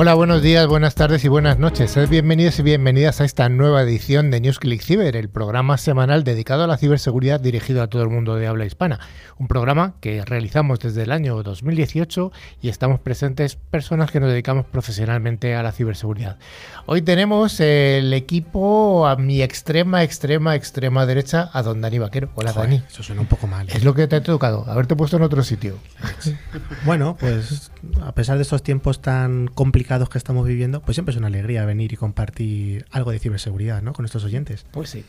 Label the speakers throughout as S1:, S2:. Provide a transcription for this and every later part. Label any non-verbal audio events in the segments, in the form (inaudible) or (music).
S1: Hola, buenos días, buenas tardes y buenas noches. Sed bienvenidos y bienvenidas a esta nueva edición de NewsClick Cyber, el programa semanal dedicado a la ciberseguridad dirigido a todo el mundo de habla hispana. Un programa que realizamos desde el año 2018 y estamos presentes personas que nos dedicamos profesionalmente a la ciberseguridad. Hoy tenemos el equipo a mi extrema, extrema, extrema derecha, a don Dani Vaquero. Hola,
S2: Joder,
S1: Dani.
S2: Eso suena un poco mal. ¿eh?
S1: Es lo que te ha tocado, haberte puesto en otro sitio.
S2: Bueno, pues a pesar de estos tiempos tan complicados que estamos viviendo, pues siempre es una alegría venir y compartir algo de ciberseguridad, ¿no? Con nuestros oyentes.
S1: Pues sí.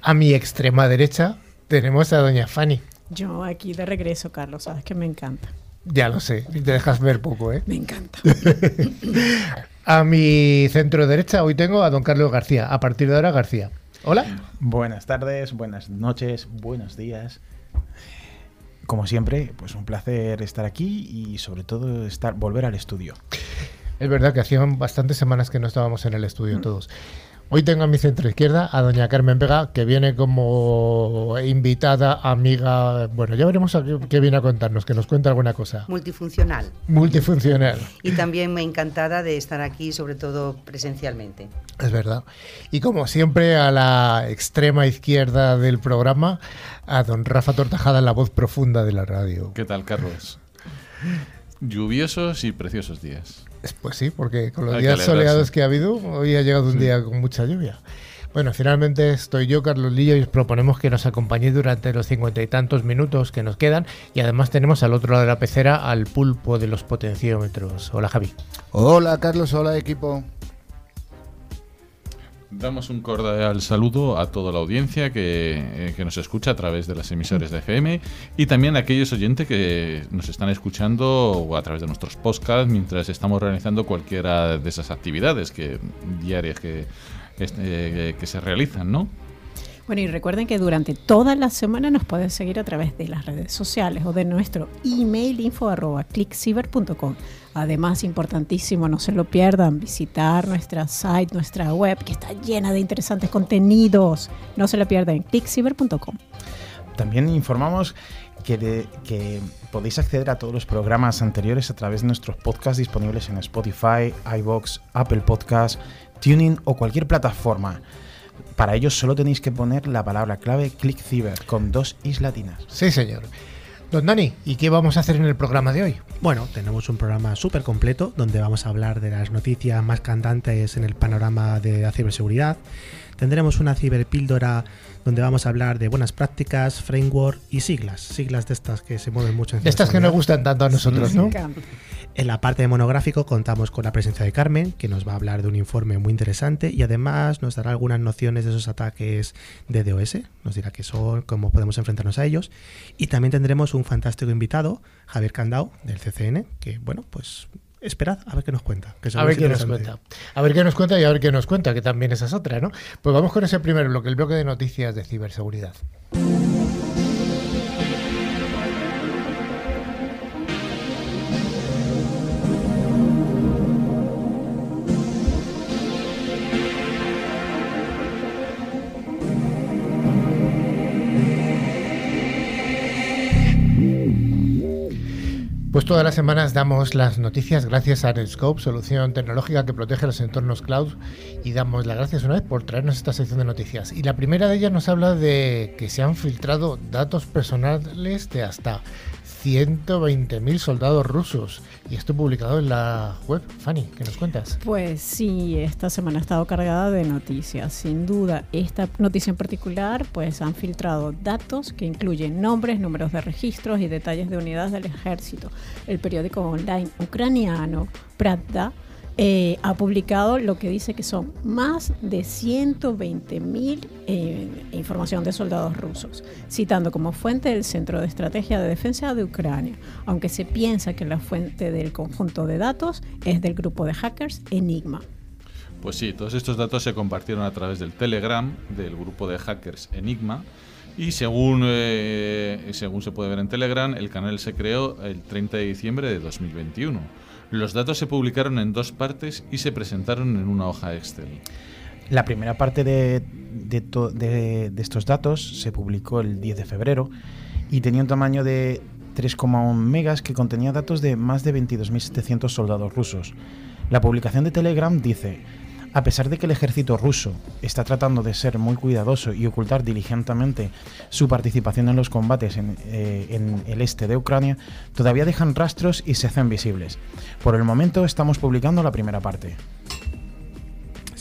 S1: A mi extrema derecha tenemos a doña Fanny.
S3: Yo aquí de regreso, Carlos, sabes que me encanta.
S1: Ya lo sé, te dejas ver poco, ¿eh?
S3: Me encanta. (laughs)
S1: A mi centro derecha hoy tengo a don Carlos García. A partir de ahora, García. Hola.
S4: Buenas tardes, buenas noches, buenos días. Como siempre, pues un placer estar aquí y sobre todo estar volver al estudio.
S1: Es verdad que hacían bastantes semanas que no estábamos en el estudio todos. Hoy tengo a mi centro izquierda a doña Carmen Vega, que viene como invitada, amiga. Bueno, ya veremos a qué, qué viene a contarnos, que nos cuenta alguna cosa.
S5: multifuncional.
S1: Multifuncional,
S5: Y también me encantada de estar aquí, sobre todo presencialmente.
S1: es verdad. Y como siempre, a la extrema izquierda del programa, a don Rafa Tortajada, la voz profunda de la radio.
S6: ¿Qué tal, Carlos? Lluviosos y preciosos días.
S1: Pues sí, porque con los
S6: Hay
S1: días soleados que ha habido, hoy ha llegado un
S6: Sí.
S1: día con mucha lluvia. Bueno, finalmente estoy yo, Carlos Lillo, y os proponemos que nos acompañéis durante los cincuenta y tantos minutos que nos quedan. Y además tenemos al otro lado de la pecera al pulpo de los potenciómetros. Hola, Javi.
S7: Hola Carlos, hola equipo.
S6: Damos un cordial saludo a toda la audiencia que, eh, que nos escucha a través de las emisoras de FM y también a aquellos oyentes que nos están escuchando a través de nuestros podcasts mientras estamos realizando cualquiera de esas actividades que, diarias que, este, que se realizan, ¿no?
S3: Bueno, y recuerden que durante toda la semana nos pueden seguir a través de las redes sociales o de nuestro email info arroba clickciber.com. Además, importantísimo, no se lo pierdan, visitar nuestra site, nuestra web, que está llena de interesantes contenidos. No se lo pierdan, clickciber.com.
S4: También informamos que, de- que podéis acceder a todos los programas anteriores a través de nuestros podcasts disponibles en Spotify, iBox, Apple Podcasts, Tuning o cualquier plataforma. Para ello solo tenéis que poner la palabra clave ClickCiber con dos is latinas.
S1: Sí, señor. Don Dani, ¿y qué vamos a hacer en el programa de hoy?
S2: Bueno, tenemos un programa súper completo donde vamos a hablar de las noticias más cantantes en el panorama de la ciberseguridad. Tendremos una ciberpíldora donde vamos a hablar de buenas prácticas, framework y siglas. Siglas de estas que se mueven mucho en
S1: De estas que nos gustan tanto a nosotros, ¿no?
S2: En la parte de monográfico contamos con la presencia de Carmen, que nos va a hablar de un informe muy interesante y además nos dará algunas nociones de esos ataques de DOS, nos dirá qué son, cómo podemos enfrentarnos a ellos. Y también tendremos un fantástico invitado, Javier Candao, del CCN, que bueno, pues esperad a ver qué nos cuenta. que
S1: A ver qué nos cuenta. A ver qué nos cuenta y a ver qué nos cuenta, que también esa es otra, ¿no? Pues vamos con ese primer bloque, el bloque de noticias de ciberseguridad. Pues todas las semanas damos las noticias gracias a Netscope, solución tecnológica que protege los entornos cloud, y damos las gracias una vez por traernos esta sección de noticias. Y la primera de ellas nos habla de que se han filtrado datos personales de hasta 120.000 soldados rusos. Y esto publicado en la web. Fanny, ¿qué nos cuentas?
S3: Pues sí, esta semana ha estado cargada de noticias. Sin duda, esta noticia en particular, pues han filtrado datos que incluyen nombres, números de registros y detalles de unidades del ejército. El periódico online ucraniano Pravda eh, ha publicado lo que dice que son más de 120 mil eh, información de soldados rusos, citando como fuente el Centro de Estrategia de Defensa de Ucrania, aunque se piensa que la fuente del conjunto de datos es del grupo de hackers Enigma.
S6: Pues sí, todos estos datos se compartieron a través del Telegram del grupo de hackers Enigma. Y según, eh, según se puede ver en Telegram, el canal se creó el 30 de diciembre de 2021. Los datos se publicaron en dos partes y se presentaron en una hoja Excel.
S4: La primera parte de, de to- de- de estos datos se publicó el 10 de febrero y tenía un tamaño de 3,1 megas que contenía datos de más de 22.700 soldados rusos. La publicación de Telegram dice, a pesar de que el ejército ruso está tratando de ser muy cuidadoso y ocultar diligentemente su participación en los combates en, eh, en, el este de Ucrania, todavía dejan rastros y se hacen visibles. Por el momento estamos publicando la primera parte.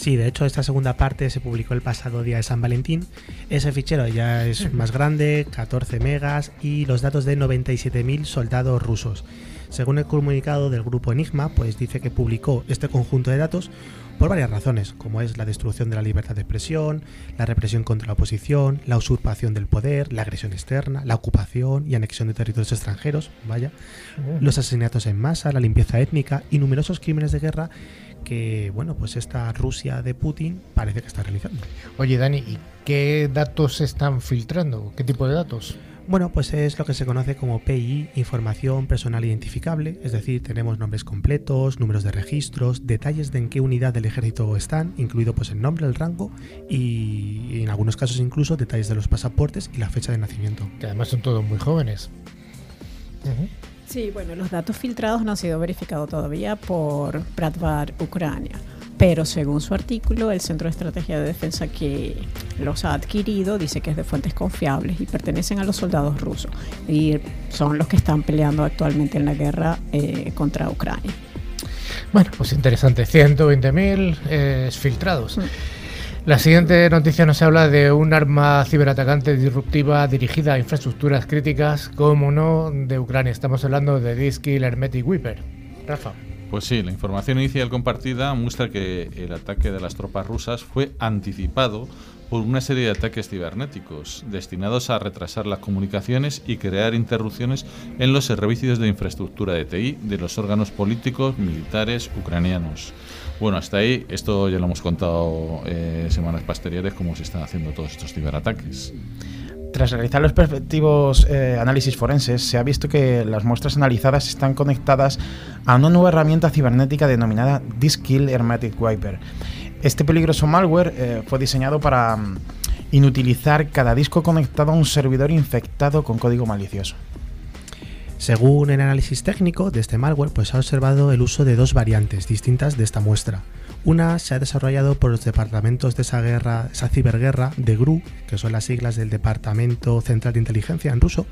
S2: Sí, de hecho esta segunda parte se publicó el pasado día de San Valentín. Ese fichero ya es más grande, 14 megas y los datos de 97.000 soldados rusos. Según el comunicado del grupo Enigma, pues dice que publicó este conjunto de datos por varias razones, como es la destrucción de la libertad de expresión, la represión contra la oposición, la usurpación del poder, la agresión externa, la ocupación y anexión de territorios extranjeros, vaya, los asesinatos en masa, la limpieza étnica y numerosos crímenes de guerra que, bueno, pues esta Rusia de Putin parece que está realizando.
S1: Oye, Dani, ¿y qué datos se están filtrando? ¿Qué tipo de datos?
S2: Bueno, pues es lo que se conoce como PI, información personal identificable, es decir, tenemos nombres completos, números de registros, detalles de en qué unidad del ejército están, incluido pues el nombre, el rango y en algunos casos incluso detalles de los pasaportes y la fecha de nacimiento.
S1: Que además son todos muy jóvenes.
S3: Sí, bueno, los datos filtrados no han sido verificados todavía por Bratvar Ucrania pero según su artículo, el Centro de Estrategia de Defensa que los ha adquirido dice que es de fuentes confiables y pertenecen a los soldados rusos y son los que están peleando actualmente en la guerra eh, contra Ucrania.
S1: Bueno, pues interesante, 120.000 eh, filtrados. Mm. La siguiente noticia nos habla de un arma ciberatacante disruptiva dirigida a infraestructuras críticas, como no, de Ucrania. Estamos hablando de Disky Hermetic Weeper. Rafa.
S6: Pues sí, la información inicial compartida muestra que el ataque de las tropas rusas fue anticipado por una serie de ataques cibernéticos destinados a retrasar las comunicaciones y crear interrupciones en los servicios de infraestructura de TI de los órganos políticos militares ucranianos. Bueno, hasta ahí, esto ya lo hemos contado eh, semanas posteriores, cómo se están haciendo todos estos ciberataques.
S4: Tras realizar los respectivos eh, análisis forenses, se ha visto que las muestras analizadas están conectadas a una nueva herramienta cibernética denominada Diskill Hermetic Wiper. Este peligroso malware eh, fue diseñado para um, inutilizar cada disco conectado a un servidor infectado con código malicioso.
S2: Según el análisis técnico de este malware, pues ha observado el uso de dos variantes distintas de esta muestra. Una se ha desarrollado por los departamentos de esa guerra, esa ciberguerra de GRU, que son las siglas del Departamento Central de Inteligencia en ruso,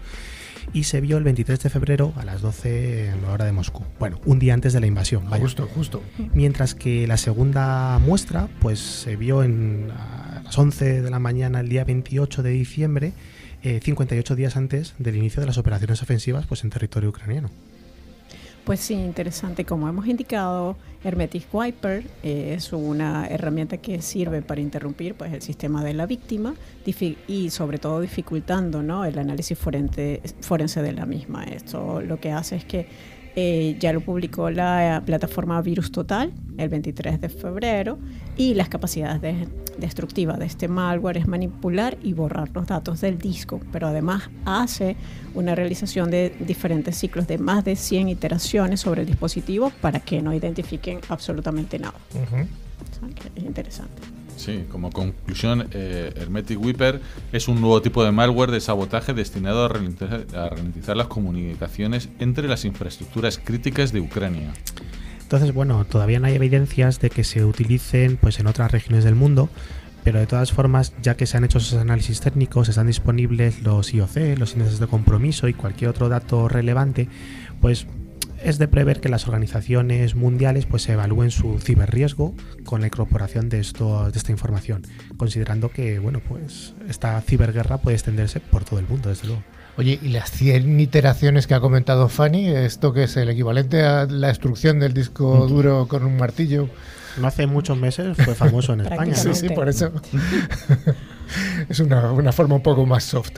S2: y se vio el 23 de febrero a las 12 en la hora de Moscú. Bueno, un día antes de la invasión.
S1: Vaya. Justo, justo.
S2: Mientras que la segunda muestra, pues se vio en, a las 11 de la mañana el día 28 de diciembre, eh, 58 días antes del inicio de las operaciones ofensivas pues, en territorio ucraniano.
S3: Pues sí, interesante. Como hemos indicado, Hermetic Wiper es una herramienta que sirve para interrumpir pues, el sistema de la víctima y sobre todo dificultando ¿no? el análisis forense, forense de la misma. Esto lo que hace es que eh, ya lo publicó la plataforma Virus Total el 23 de febrero y las capacidades destructivas de este malware es manipular y borrar los datos del disco, pero además hace una realización de diferentes ciclos de más de 100 iteraciones sobre el dispositivo para que no identifiquen absolutamente nada. es interesante.
S6: Sí, como conclusión, eh, Hermetic Wiper es un nuevo tipo de malware de sabotaje destinado a ralentizar, las comunicaciones entre las infraestructuras críticas de Ucrania.
S2: Entonces, bueno, todavía no hay evidencias de que se utilicen pues, en otras regiones del mundo, pero de todas formas, ya que se han hecho esos análisis técnicos, están disponibles los IOC, los índices de compromiso y cualquier otro dato relevante, pues es de prever que las organizaciones mundiales pues evalúen su ciberriesgo con la incorporación de, esto, de esta información, considerando que bueno pues esta ciberguerra puede extenderse por todo el mundo, desde luego.
S1: Oye, y las 100 iteraciones que ha comentado Fanny, ¿esto que es el equivalente a la destrucción del disco duro con un martillo?
S2: No hace muchos meses fue famoso en (laughs) España.
S1: Sí, sí, por eso. Es una, una, forma un poco más soft.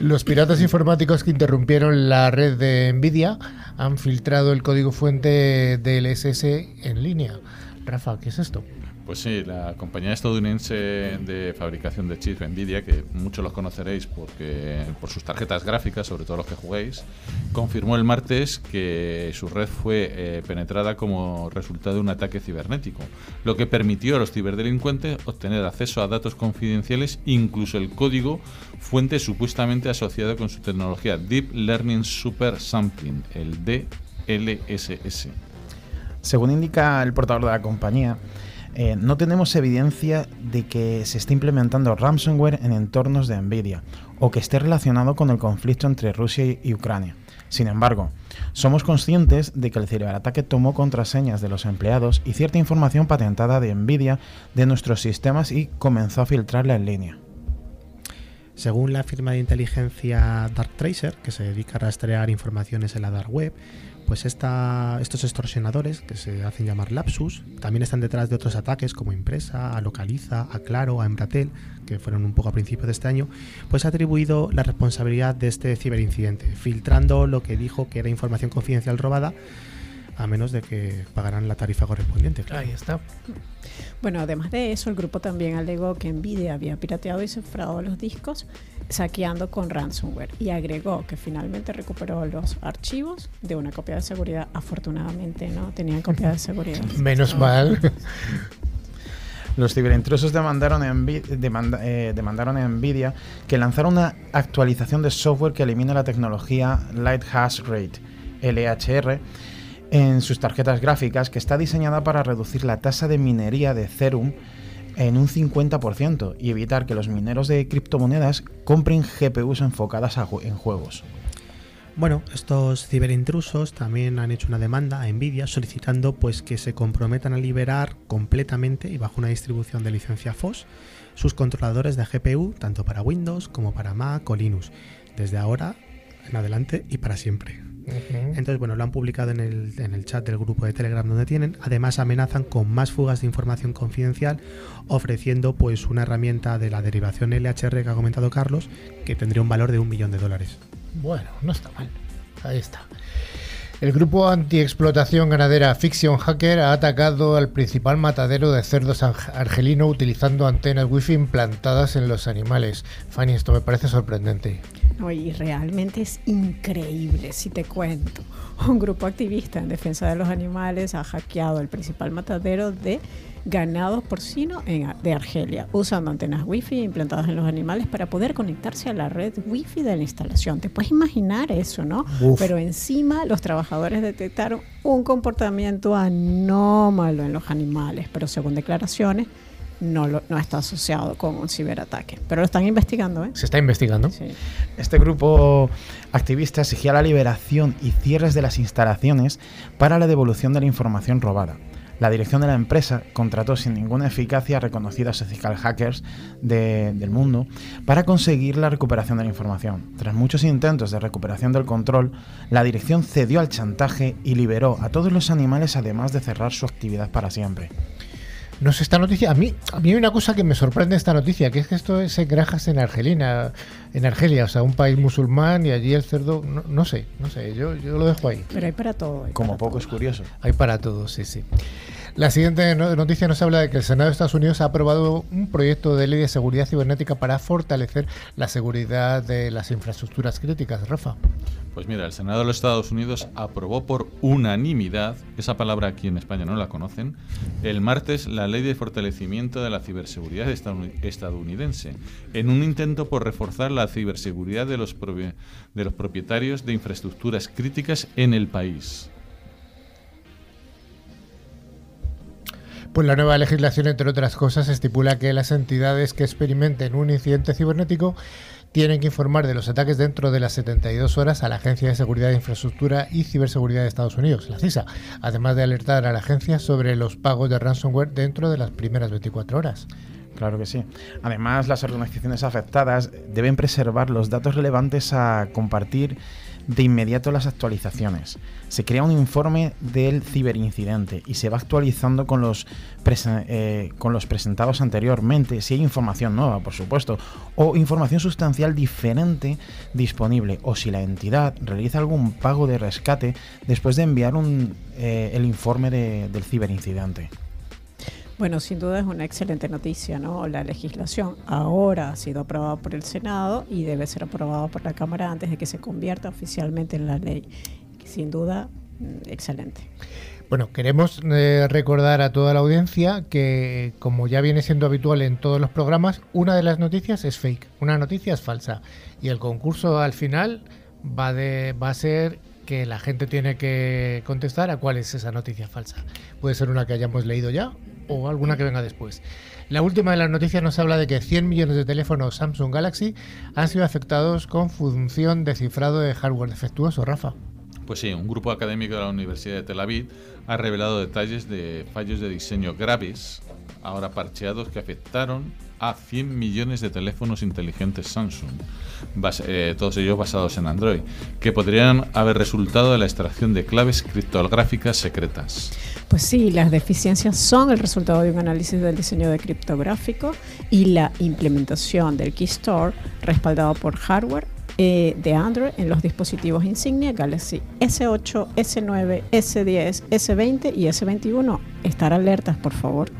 S1: Los piratas informáticos que interrumpieron la red de Nvidia han filtrado el código fuente del SS en línea. Rafa, ¿qué es esto?
S6: Pues sí, la compañía estadounidense de fabricación de chips, Nvidia, que muchos los conoceréis porque por sus tarjetas gráficas, sobre todo los que juguéis, confirmó el martes que su red fue eh, penetrada como resultado de un ataque cibernético, lo que permitió a los ciberdelincuentes obtener acceso a datos confidenciales, incluso el código fuente supuestamente asociado con su tecnología Deep Learning Super Sampling, el DLSS.
S4: Según indica el portador de la compañía, eh, no tenemos evidencia de que se esté implementando ransomware en entornos de Nvidia o que esté relacionado con el conflicto entre Rusia y Ucrania. Sin embargo, somos conscientes de que el ciberataque tomó contraseñas de los empleados y cierta información patentada de Nvidia de nuestros sistemas y comenzó a filtrarla en línea.
S2: Según la firma de inteligencia Darktracer, que se dedica a rastrear informaciones en la dark web, pues esta, estos extorsionadores, que se hacen llamar lapsus, también están detrás de otros ataques como Impresa, a Localiza, a Claro, a Embratel, que fueron un poco a principios de este año, pues ha atribuido la responsabilidad de este ciberincidente, filtrando lo que dijo que era información confidencial robada, a menos de que pagaran la tarifa correspondiente.
S1: Ahí está.
S3: Bueno, además de eso, el grupo también alegó que Nvidia había pirateado y cifrado los discos saqueando con ransomware y agregó que finalmente recuperó los archivos de una copia de seguridad. Afortunadamente no tenían copia de seguridad. (laughs)
S1: Menos mal. (laughs)
S4: Los ciberintrusos demandaron a, demanda- eh, demandaron a Nvidia que lanzara una actualización de software que elimina la tecnología Light Hash Rate, LHR, en sus tarjetas gráficas, que está diseñada para reducir la tasa de minería de Ethereum en un 50% y evitar que los mineros de criptomonedas compren GPUs enfocadas en juegos.
S2: Bueno, estos ciberintrusos también han hecho una demanda a Nvidia solicitando pues que se comprometan a liberar completamente y bajo una distribución de licencia FOSS sus controladores de GPU tanto para Windows como para Mac o Linux desde ahora en adelante y para siempre. Entonces, bueno, lo han publicado en el, en el chat del grupo de Telegram donde tienen. Además, amenazan con más fugas de información confidencial, ofreciendo pues una herramienta de la derivación LHR que ha comentado Carlos, que tendría un valor de un millón de dólares.
S1: Bueno, no está mal. Ahí está. El grupo antiexplotación ganadera Fiction Hacker ha atacado al principal matadero de cerdos argelino utilizando antenas wifi implantadas en los animales. Fanny, esto me parece sorprendente.
S3: Y realmente es increíble, si te cuento. (laughs) Un grupo activista en defensa de los animales ha hackeado el principal matadero de ganado porcino en- de Argelia, usando antenas wifi implantadas en los animales para poder conectarse a la red wifi de la instalación. Te puedes imaginar eso, ¿no?
S1: Uf.
S3: Pero encima los trabajadores detectaron un comportamiento anómalo en los animales, pero según declaraciones no, lo- no está asociado con un ciberataque. Pero lo están investigando, ¿eh?
S1: Se está investigando.
S3: Sí.
S4: Este grupo activista exigía la liberación y cierres de las instalaciones para la devolución de la información robada. La dirección de la empresa contrató sin ninguna eficacia a reconocidos ethical hackers de- del mundo para conseguir la recuperación de la información. Tras muchos intentos de recuperación del control, la dirección cedió al chantaje y liberó a todos los animales además de cerrar su actividad para siempre.
S1: No sé, esta noticia, a mí, a mí hay una cosa que me sorprende esta noticia, que es que esto es en granjas en Argelina, en Argelia, o sea, un país musulmán y allí el cerdo, no, no sé, no sé, yo, yo lo dejo ahí.
S3: Pero hay para todo. hay
S4: Como
S3: para
S4: poco
S3: todo.
S4: es curioso.
S1: Hay para todos, sí, sí. La siguiente no- noticia nos habla de que el Senado de Estados Unidos ha aprobado un proyecto de ley de seguridad cibernética para fortalecer la seguridad de las infraestructuras críticas. Rafa.
S6: Pues mira, el Senado de los Estados Unidos aprobó por unanimidad, esa palabra aquí en España no la conocen, el martes la ley de fortalecimiento de la ciberseguridad estadouni- estadounidense, en un intento por reforzar la ciberseguridad de los, de los propietarios de infraestructuras críticas en el país.
S1: Pues la nueva legislación, entre otras cosas, estipula que las entidades que experimenten un incidente cibernético tienen que informar de los ataques dentro de las 72 horas a la Agencia de Seguridad de Infraestructura y Ciberseguridad de Estados Unidos, la CISA, además de alertar a la agencia sobre los pagos de ransomware dentro de las primeras 24 horas.
S4: Claro que sí. Además, las organizaciones afectadas deben preservar los datos relevantes a compartir de inmediato las actualizaciones. Se crea un informe del ciberincidente y se va actualizando con los, eh, con los presentados anteriormente, si hay información nueva, por supuesto, o información sustancial diferente disponible, o si la entidad realiza algún pago de rescate después de enviar un, eh, el informe de- del ciberincidente.
S3: Bueno, sin duda es una excelente noticia, ¿no? La legislación ahora ha sido aprobada por el Senado y debe ser aprobada por la Cámara antes de que se convierta oficialmente en la ley. Sin duda, mm, excelente.
S1: Bueno, queremos eh, recordar a toda la audiencia que, como ya viene siendo habitual en todos los programas, una de las noticias es fake, una noticia es falsa. Y el concurso al final va, de, va a ser que la gente tiene que contestar a cuál es esa noticia falsa. Puede ser una que hayamos leído ya o alguna que venga después. La última de las noticias nos habla de que 100 millones de teléfonos Samsung Galaxy han sido afectados con función de cifrado de hardware defectuoso, Rafa.
S6: Pues sí, un grupo académico de la Universidad de Tel Aviv ha revelado detalles de fallos de diseño graves, ahora parcheados, que afectaron a 100 millones de teléfonos inteligentes Samsung, eh, todos ellos basados en Android, que podrían haber resultado de la extracción de claves criptográficas secretas.
S3: Pues sí, las deficiencias son el resultado de un análisis del diseño de criptográfico y la implementación del Keystore respaldado por hardware eh, de Android en los dispositivos insignia Galaxy S8, S9, S10, S20 y S21. Estar alertas, por favor.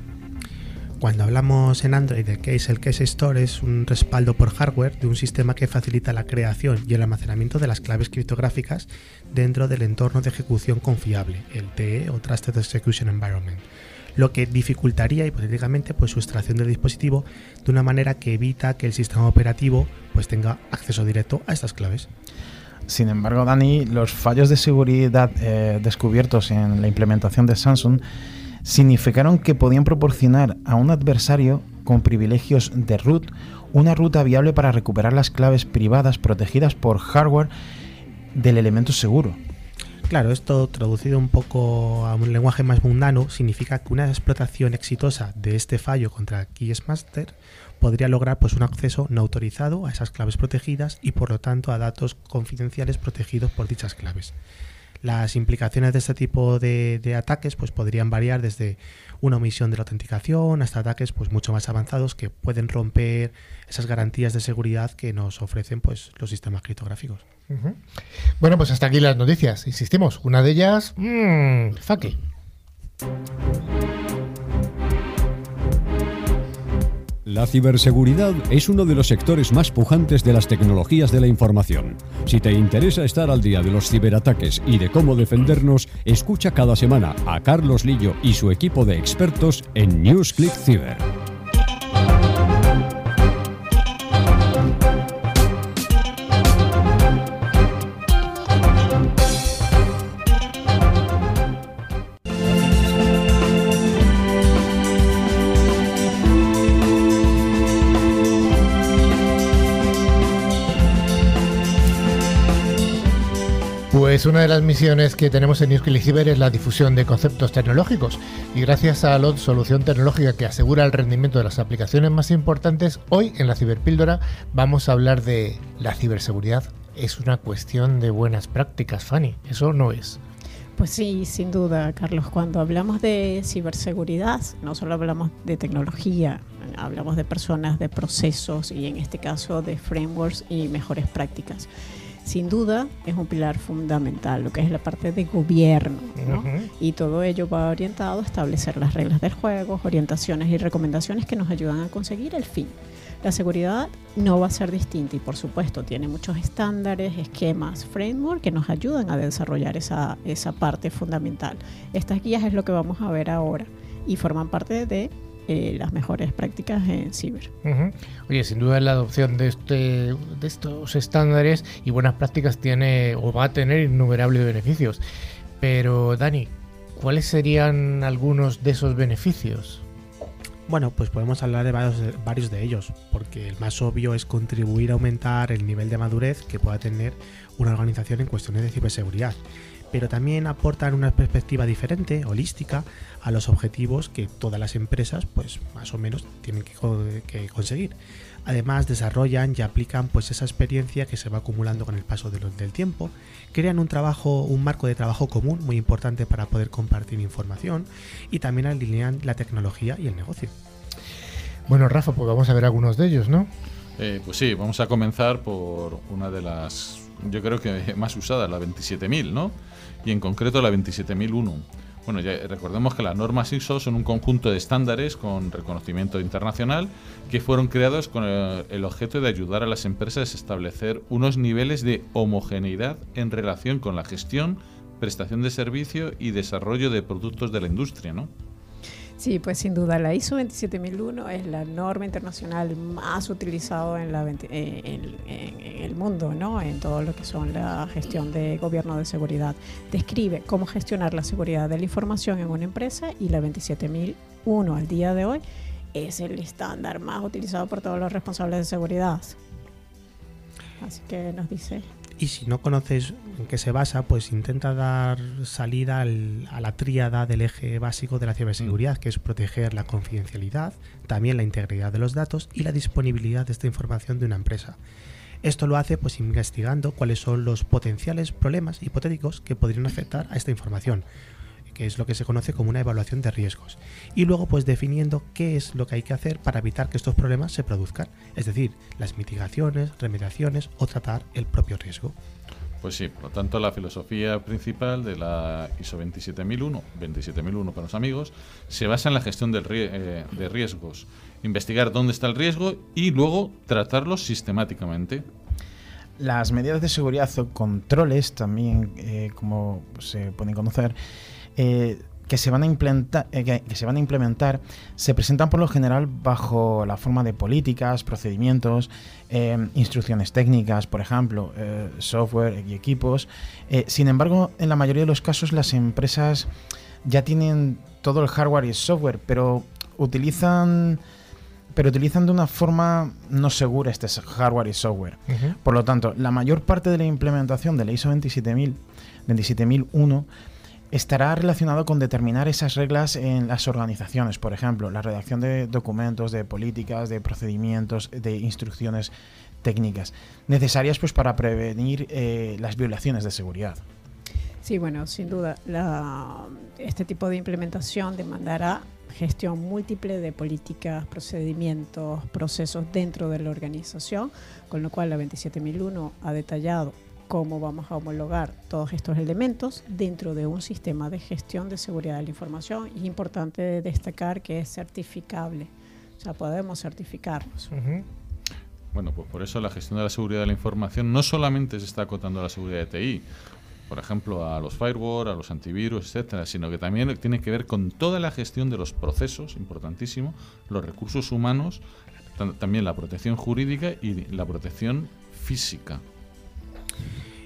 S2: Cuando hablamos en Android de case, el Case Store es un respaldo por hardware de un sistema que facilita la creación y el almacenamiento de las claves criptográficas dentro del entorno de ejecución confiable, el TE o Trusted Execution Environment, lo que dificultaría hipotéticamente pues, su extracción del dispositivo de una manera que evita que el sistema operativo pues, tenga acceso directo a estas claves.
S4: Sin embargo, Dani, los fallos de seguridad eh, descubiertos en la implementación de Samsung significaron que podían proporcionar a un adversario con privilegios de root una ruta viable para recuperar las claves privadas protegidas por hardware del elemento seguro.
S2: Claro, esto traducido un poco a un lenguaje más mundano significa que una explotación exitosa de este fallo contra Keysmaster podría lograr pues, un acceso no autorizado a esas claves protegidas y por lo tanto a datos confidenciales protegidos por dichas claves. Las implicaciones de este tipo de, ataques pues, podrían variar desde una omisión de la autenticación hasta ataques pues, mucho más avanzados que pueden romper esas garantías de seguridad que nos ofrecen pues, los sistemas criptográficos.
S1: Bueno, pues hasta aquí las noticias. Insistimos, una de ellas, mmm,
S8: La ciberseguridad es uno de los sectores más pujantes de las tecnologías de la información. Si te interesa estar al día de los ciberataques y de cómo defendernos, escucha cada semana a Carlos Lillo y su equipo de expertos en NewsClick Cyber.
S1: Pues una de las misiones que tenemos en NewsClick Cyber es la difusión de conceptos tecnológicos y gracias a la solución tecnológica que asegura el rendimiento de las aplicaciones más importantes, hoy en la Ciberpíldora vamos a hablar de la ciberseguridad. Es una cuestión de buenas prácticas, Fanny, eso no es.
S3: Pues sí, sin duda, Carlos. Cuando hablamos de ciberseguridad, no solo hablamos de tecnología, hablamos de personas, de procesos y en este caso de frameworks y mejores prácticas sin duda es un pilar fundamental, lo que es la parte de gobierno, Y todo ello va orientado a establecer las reglas del juego, orientaciones y recomendaciones que nos ayudan a conseguir el fin. La seguridad no va a ser distinta y por supuesto tiene muchos estándares, esquemas, framework que nos ayudan a desarrollar esa, esa parte fundamental. Estas guías es lo que vamos a ver ahora y forman parte de eh, las mejores prácticas en ciber.
S1: Oye, sin duda la adopción de, este, de estos estándares y buenas prácticas tiene o va a tener innumerables beneficios. Pero Dani, ¿cuáles serían algunos de esos beneficios?
S2: Bueno, pues podemos hablar de varios, de varios, de ellos, porque el más obvio es contribuir a aumentar el nivel de madurez que pueda tener una organización en cuestiones de ciberseguridad pero también aportan una perspectiva diferente, holística, a los objetivos que todas las empresas, pues más o menos, tienen que, conseguir. Además, desarrollan y aplican pues esa experiencia que se va acumulando con el paso del tiempo, crean un trabajo, un marco de trabajo común muy importante para poder compartir información y también alinean la tecnología y el negocio.
S1: Bueno, Rafa, pues vamos a ver algunos de ellos, ¿no?
S6: Eh, pues sí, vamos a comenzar por una de las, yo creo que más usadas, la 27.000, ¿no? Y en concreto la 27001. Bueno, ya recordemos que las normas ISO son un conjunto de estándares con reconocimiento internacional que fueron creados con el, objeto de ayudar a las empresas a establecer unos niveles de homogeneidad en relación con la gestión, prestación de servicio y desarrollo de productos de la industria, ¿no?
S3: Sí, pues sin duda la ISO 27001 es la norma internacional más utilizada en, la, en, en, el mundo, ¿no? en todo lo que son la gestión de gobierno de seguridad. Describe cómo gestionar la seguridad de la información en una empresa y la 27001 al día de hoy es el estándar más utilizado por todos los responsables de seguridad. Así que nos dice
S2: y si no conoces en qué se basa, pues intenta dar salida a la tríada del eje básico de la ciberseguridad, que es proteger la confidencialidad, también la integridad de los datos y la disponibilidad de esta información de una empresa. Esto lo hace pues investigando cuáles son los potenciales problemas hipotéticos que podrían afectar a esta información, que es lo que se conoce como una evaluación de riesgos. Y luego pues definiendo qué es lo que hay que hacer para evitar que estos problemas se produzcan, es decir, las mitigaciones, remediaciones o tratar el propio riesgo.
S6: Pues sí, por lo tanto la filosofía principal de la ISO 27001, 27001 para los amigos, se basa en la gestión eh, de riesgos, investigar dónde está el riesgo y luego tratarlos sistemáticamente.
S4: Las medidas de seguridad o controles también, eh, como se pueden conocer, eh, que, se van a implementar, eh, que, se van a implementar se presentan por lo general bajo la forma de políticas, procedimientos, eh, instrucciones técnicas, por ejemplo, software y equipos. sin embargo, en la mayoría de los casos las empresas ya tienen todo el hardware y el software, pero utilizan pero utilizan de una forma no segura este hardware y software. Por lo tanto, la mayor parte de la implementación de la ISO 27000, 27001 estará relacionado con determinar esas reglas en las organizaciones, por ejemplo, la redacción de documentos, de políticas, de procedimientos, de instrucciones técnicas, necesarias pues para prevenir eh, las violaciones de seguridad.
S3: Sí, bueno, sin duda, este tipo de implementación demandará gestión múltiple de políticas, procedimientos, procesos dentro de la organización, con lo cual la 27001 ha detallado cómo vamos a homologar todos estos elementos dentro de un sistema de gestión de seguridad de la información. Y es importante destacar que es certificable, o sea, podemos certificarlos.
S6: Bueno, pues por eso la gestión de la seguridad de la información no solamente se está acotando a la seguridad de TI, por ejemplo, a los firewall, a los antivirus, etcétera, sino que también tiene que ver con toda la gestión de los procesos, importantísimo, los recursos humanos, también la protección jurídica y la protección física.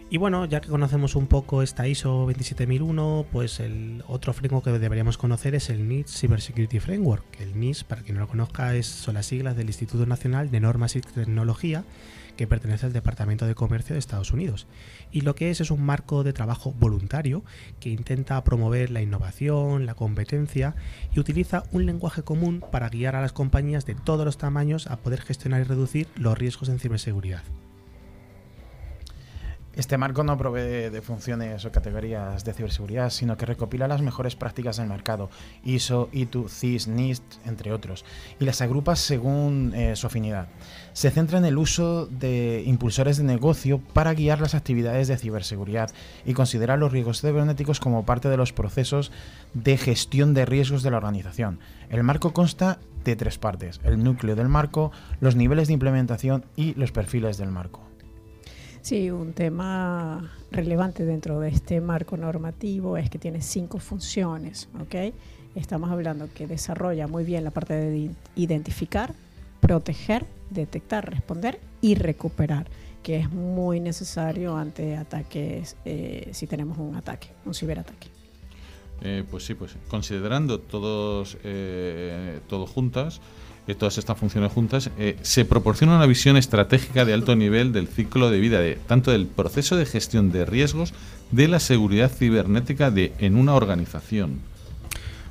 S2: Y bueno, ya que conocemos un poco esta ISO 27001, pues el otro framework que deberíamos conocer es el NIST Cybersecurity Framework. El NIST, para quien no lo conozca, es, son las siglas del Instituto Nacional de Normas y Tecnología que pertenece al Departamento de Comercio de Estados Unidos. Y lo que es es un marco de trabajo voluntario que intenta promover la innovación, la competencia y utiliza un lenguaje común para guiar a las compañías de todos los tamaños a poder gestionar y reducir los riesgos en ciberseguridad.
S4: Este marco no provee de funciones o categorías de ciberseguridad, sino que recopila las mejores prácticas del mercado, ISO, ITU, CIS, NIST, entre otros, y las agrupa según eh, su afinidad. Se centra en el uso de impulsores de negocio para guiar las actividades de ciberseguridad y considera los riesgos cibernéticos como parte de los procesos de gestión de riesgos de la organización. El marco consta de tres partes, el núcleo del marco, los niveles de implementación y los perfiles del marco.
S3: Sí, un tema relevante dentro de este marco normativo es que tiene cinco funciones, ¿ok? Estamos hablando que desarrolla muy bien la parte de identificar, proteger, detectar, responder y recuperar, que es muy necesario ante ataques, eh, si tenemos un ataque, un ciberataque.
S6: Eh, pues sí, pues considerando todos, eh, todo juntas, todas estas funciones juntas, eh, se proporciona una visión estratégica de alto nivel del ciclo de vida, de, tanto del proceso de gestión de riesgos de la seguridad cibernética de, en una organización.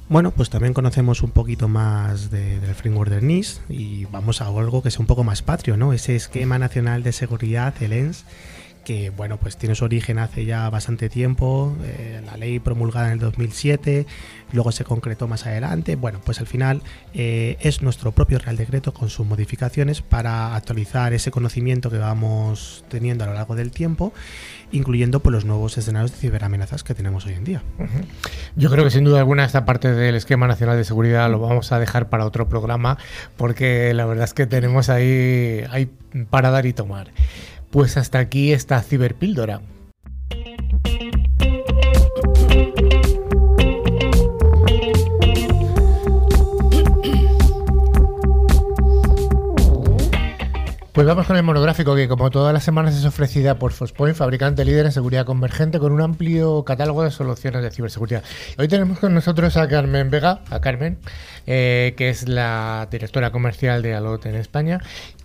S2: Bueno, pues también conocemos un poquito más del framework del NIS y vamos a algo que sea un poco más patrio, ¿no? Ese esquema nacional de seguridad, el ENS, que bueno, pues tiene su origen hace ya bastante tiempo, eh, la ley promulgada en el 2007, luego se concretó más adelante, bueno, pues al final eh, es nuestro propio Real Decreto con sus modificaciones para actualizar ese conocimiento que vamos teniendo a lo largo del tiempo, incluyendo pues, los nuevos escenarios de ciberamenazas que tenemos hoy en día.
S1: Yo creo que sin duda alguna esta parte del esquema nacional de seguridad lo vamos a dejar para otro programa, porque la verdad es que tenemos ahí, ahí para dar y tomar. Pues hasta aquí esta ciberpíldora. Vamos con el monográfico que como todas las semanas es ofrecida por Fospoint, fabricante líder en seguridad convergente con un amplio catálogo de soluciones de ciberseguridad. Hoy tenemos con nosotros a Carmen Vega, a Carmen, eh, que es la directora comercial de Alot en España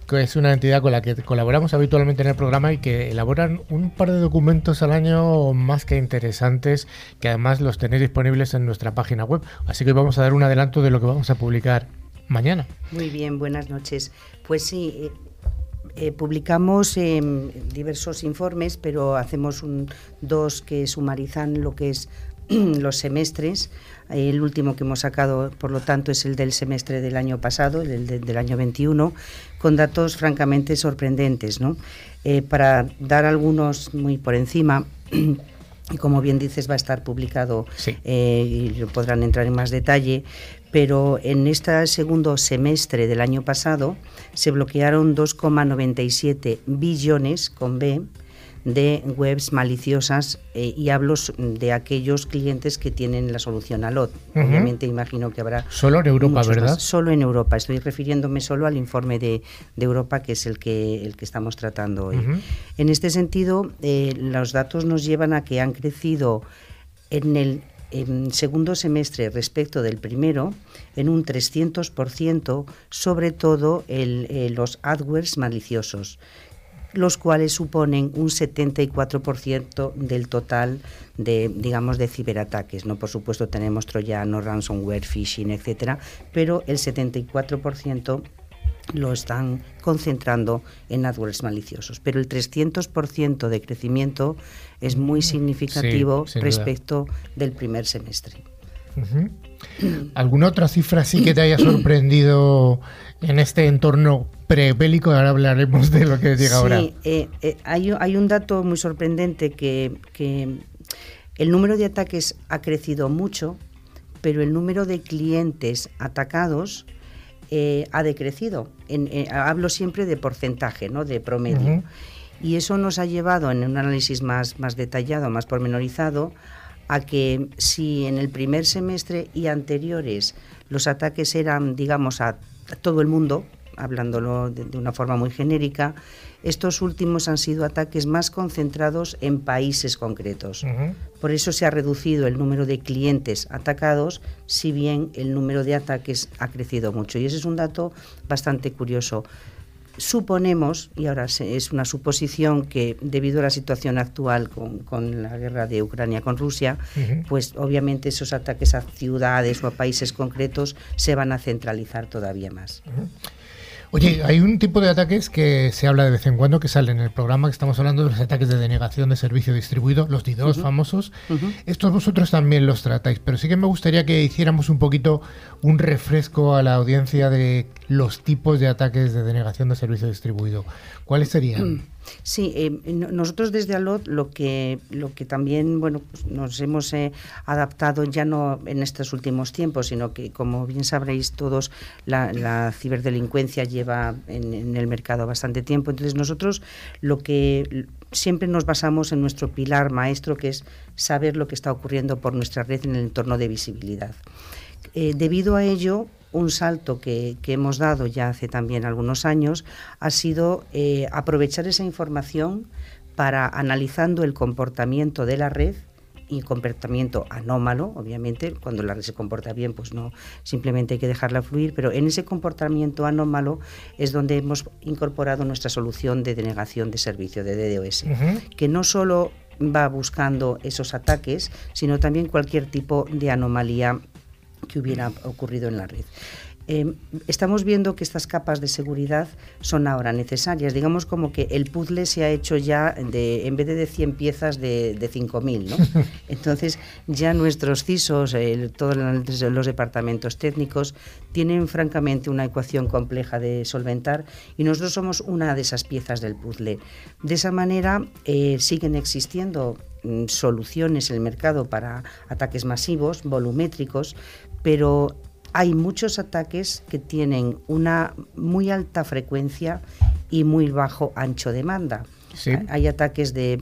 S1: que es una entidad con la que colaboramos habitualmente en el programa y que elaboran un par de documentos al año más que interesantes, que además los tenéis disponibles en nuestra página web. Así que vamos a dar un adelanto de lo que vamos a publicar mañana.
S5: Muy bien, buenas noches. Pues sí, eh, publicamos em, diversos informes, pero hacemos un, dos que sumarizan lo que es (clears throat) los semestres. El último que hemos sacado, por lo tanto, es el del semestre del año pasado, el del año 21, con datos francamente sorprendentes. ¿no? Eh, para dar algunos muy por encima, y (clears throat) como bien dices, va a estar publicado eh, y podrán entrar en más detalle, pero en este segundo semestre del año pasado se bloquearon 2,97 billones con B de webs maliciosas eh, y hablo de aquellos clientes que tienen la solución ALOT. Obviamente imagino que habrá...
S1: Solo en Europa, ¿verdad?
S5: Solo en Europa. Estoy refiriéndome solo al informe de, Europa, que es el que, el que estamos tratando hoy. En este sentido, eh, los datos nos llevan a que han crecido en el segundo semestre respecto del primero en un 300%, sobre todo el, eh, los adwares maliciosos, los cuales suponen un 74% del total de, digamos, de ciberataques. No, por supuesto, tenemos troyano, ransomware, phishing, etcétera, pero el 74% lo están concentrando en adwares maliciosos. Pero el 300% de crecimiento es muy significativo respecto del primer semestre.
S1: ¿Alguna otra cifra sí que te haya sorprendido en este entorno prebélico? Ahora hablaremos de lo que llega ahora.
S5: Sí, eh, eh, hay, un dato muy sorprendente que, el número de ataques ha crecido mucho, pero el número de clientes atacados eh, ha decrecido. hablo siempre de porcentaje, ¿no? de promedio. Y eso nos ha llevado, en un análisis más, más detallado, más pormenorizado, a que si en el primer semestre y anteriores los ataques eran, digamos, a todo el mundo, hablándolo de, una forma muy genérica, estos últimos han sido ataques más concentrados en países concretos. Por eso se ha reducido el número de clientes atacados, si bien el número de ataques ha crecido mucho. Y ese es un dato bastante curioso. Suponemos, y ahora es una suposición, que debido a la situación actual con, la guerra de Ucrania con Rusia, pues obviamente esos ataques a ciudades o a países concretos se van a centralizar todavía más.
S1: Oye, hay un tipo de ataques que se habla de vez en cuando que sale en el programa, que estamos hablando de los ataques de denegación de servicio distribuido, los DDoS famosos. Estos vosotros también los tratáis, pero sí que me gustaría que hiciéramos un poquito un refresco a la audiencia de los tipos de ataques de denegación de servicio distribuido. ¿Cuáles serían?
S5: Sí, eh, nosotros desde ALOT lo que, lo que también bueno, pues nos hemos eh, adaptado ya no en estos últimos tiempos, sino que como bien sabréis todos, la, ciberdelincuencia lleva en, el mercado bastante tiempo. Entonces nosotros lo que siempre nos basamos en nuestro pilar maestro, que es saber lo que está ocurriendo por nuestra red en el entorno de visibilidad. Eh, debido a ello, un salto que, hemos dado ya hace también algunos años ha sido eh, aprovechar esa información para analizando el comportamiento de la red y comportamiento anómalo, obviamente, cuando la red se comporta bien, pues no, simplemente hay que dejarla fluir, pero en ese comportamiento anómalo es donde hemos incorporado nuestra solución de denegación de servicio, de DDoS, que no solo va buscando esos ataques, sino también cualquier tipo de anomalía que hubiera ocurrido en la red. Eh, estamos viendo que estas capas de seguridad son ahora necesarias. Digamos como que el puzzle se ha hecho ya de, en vez de, 100 piezas de, de 5.000. ¿no? (laughs) Entonces ya nuestros CISOs, todos los departamentos técnicos, tienen francamente una ecuación compleja de solventar y nosotros somos una de esas piezas del puzzle. De esa manera eh, siguen existiendo mm, soluciones en el mercado para ataques masivos, volumétricos, pero hay muchos ataques que tienen una muy alta frecuencia y muy bajo ancho de banda. Hay ataques de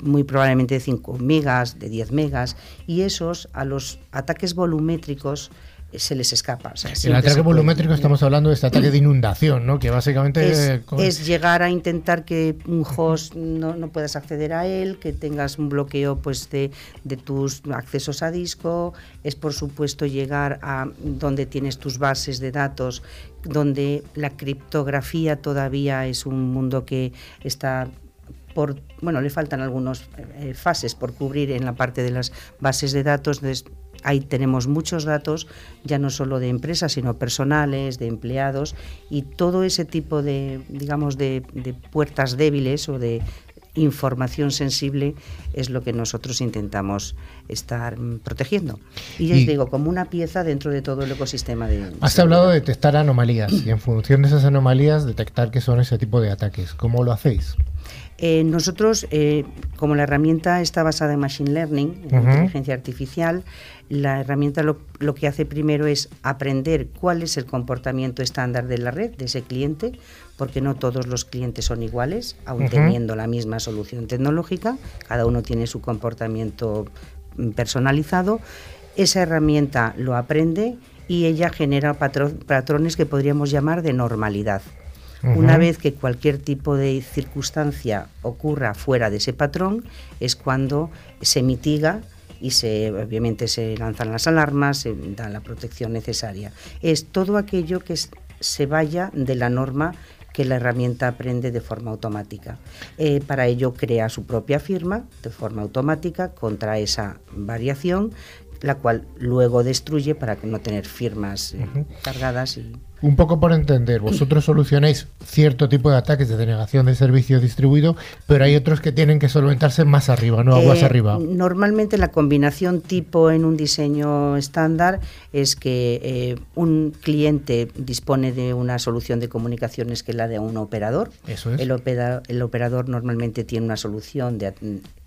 S5: muy probablemente de 5 megas, de 10 megas, y esos a los ataques volumétricos se les escapa. O sea,
S1: El ataque
S5: puede.
S1: volumétrico estamos hablando de este ataque de inundación, ¿no? Que básicamente
S5: es, llegar a intentar que un host no, no puedas acceder a él, que tengas un bloqueo pues de, de tus accesos a disco, es por supuesto llegar a donde tienes tus bases de datos, donde la criptografía todavía es un mundo que está por bueno le faltan algunas fases por cubrir en la parte de las bases de datos entonces ahí tenemos muchos datos ya no solo de empresas sino personales de empleados y todo ese tipo de digamos de, de puertas débiles o de información sensible es lo que nosotros intentamos estar protegiendo y ya os digo como una pieza dentro de todo el ecosistema de
S1: Has hablado de detectar anomalías y en función de esas anomalías detectar qué son ese tipo de ataques. ¿Cómo lo hacéis?
S5: Eh, nosotros, eh, como la herramienta está basada en Machine Learning, en inteligencia artificial, la herramienta lo, lo que hace primero es aprender cuál es el comportamiento estándar de la red, de ese cliente, porque no todos los clientes son iguales, aun teniendo la misma solución tecnológica, cada uno tiene su comportamiento mm, personalizado. Esa herramienta lo aprende y ella genera patro- patrones que podríamos llamar de normalidad. Una vez que cualquier tipo de circunstancia ocurra fuera de ese patrón, es cuando se mitiga y se obviamente se lanzan las alarmas, se da la protección necesaria. Es todo aquello que es- se vaya de la norma que la herramienta aprende de forma automática. Eh, para ello crea su propia firma de forma automática contra esa variación, la cual luego destruye para no tener firmas eh, cargadas y
S1: Un poco por entender, vosotros solucionáis cierto tipo de ataques de denegación de servicio distribuido, pero hay otros que tienen que solventarse más arriba, no aguas
S5: Eh,
S1: arriba.
S5: Normalmente la combinación tipo en un diseño estándar es que eh, un cliente dispone de una solución de comunicaciones que es la de un operador.
S1: Eso es.
S5: El, opera- el operador normalmente tiene una solución de,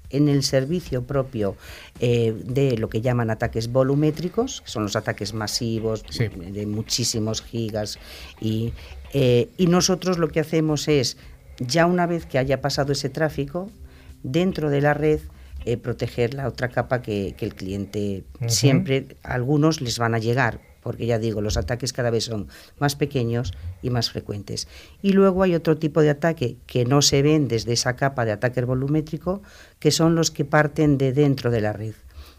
S5: en el servicio propio eh, de lo que llaman ataques volumétricos, que son los ataques masivos
S1: Sí.
S5: de muchísimos gigas y, eh, y nosotros lo que hacemos es ya una vez que haya pasado ese tráfico dentro de la red eh, proteger la otra capa que, que el cliente siempre algunos les van a llegar porque ya digo los ataques cada vez son más pequeños y más frecuentes. Y luego hay otro tipo de ataque que no se ven desde esa capa de ataque volumétrico que son los que parten de dentro de la red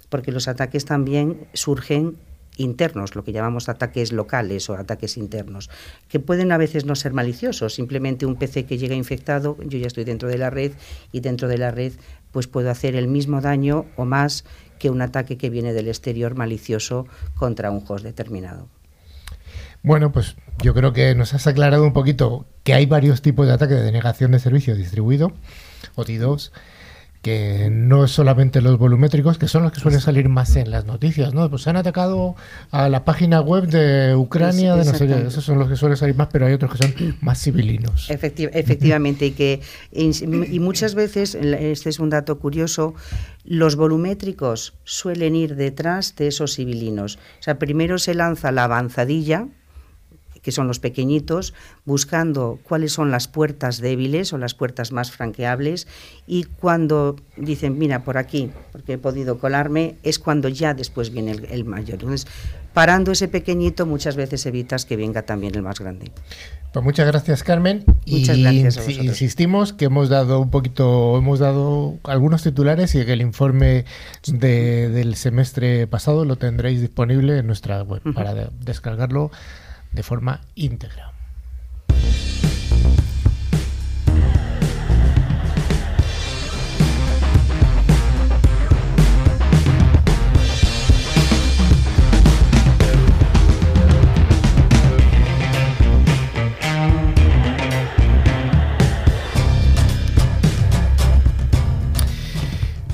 S5: porque los ataques también surgen internos, lo que llamamos ataques locales o ataques internos, que pueden a veces no ser maliciosos, simplemente un PC que llega infectado, yo ya estoy dentro de la red y dentro de la red pues puedo hacer el mismo daño o más que un ataque que viene del exterior malicioso contra un host determinado.
S1: Bueno, pues yo creo que nos has aclarado un poquito que hay varios tipos de ataque de denegación de servicio distribuido, OT2, que no es solamente los volumétricos, que son los que suelen salir más en las noticias, ¿no? Pues han atacado a la página web de Ucrania, de no sé qué, esos son los que suelen salir más, pero hay otros que son más civilinos.
S5: Efecti- efectivamente, y que y muchas veces, este es un dato curioso, los volumétricos suelen ir detrás de esos civilinos. O sea, primero se lanza la avanzadilla, que son los pequeñitos, buscando cuáles son las puertas débiles o las puertas más franqueables y cuando dicen, mira, por aquí, porque he podido colarme, es cuando ya después viene el, el mayor. Entonces, parando ese pequeñito muchas veces evitas que venga también el más grande.
S1: Pues muchas gracias, Carmen.
S5: Muchas
S1: y
S5: gracias a
S1: insistimos que hemos dado un poquito, hemos dado algunos titulares y que el informe de- del semestre pasado lo tendréis disponible en nuestra web para de- descargarlo de forma íntegra.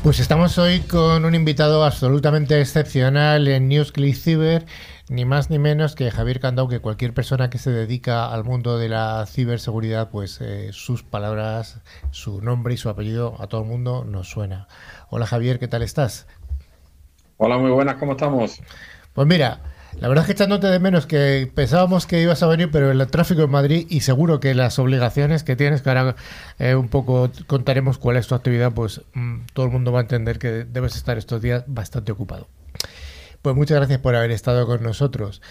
S1: Pues estamos hoy con un invitado absolutamente excepcional en NewsClick Cyber, ni más ni menos que Javier Candau, que cualquier persona que se dedica al mundo de la ciberseguridad, pues eh, sus palabras, su nombre y su apellido a todo el mundo nos suena. Hola Javier, ¿qué tal estás?
S9: Hola, muy buenas, ¿cómo estamos?
S1: Pues mira, la verdad es que echándote de menos que pensábamos que ibas a venir, pero el tráfico en Madrid y seguro que las obligaciones que tienes, que ahora eh, un poco contaremos cuál es tu actividad, pues mm, todo el mundo va a entender que debes estar estos días bastante ocupado. Pues muchas gracias por haber estado con nosotros.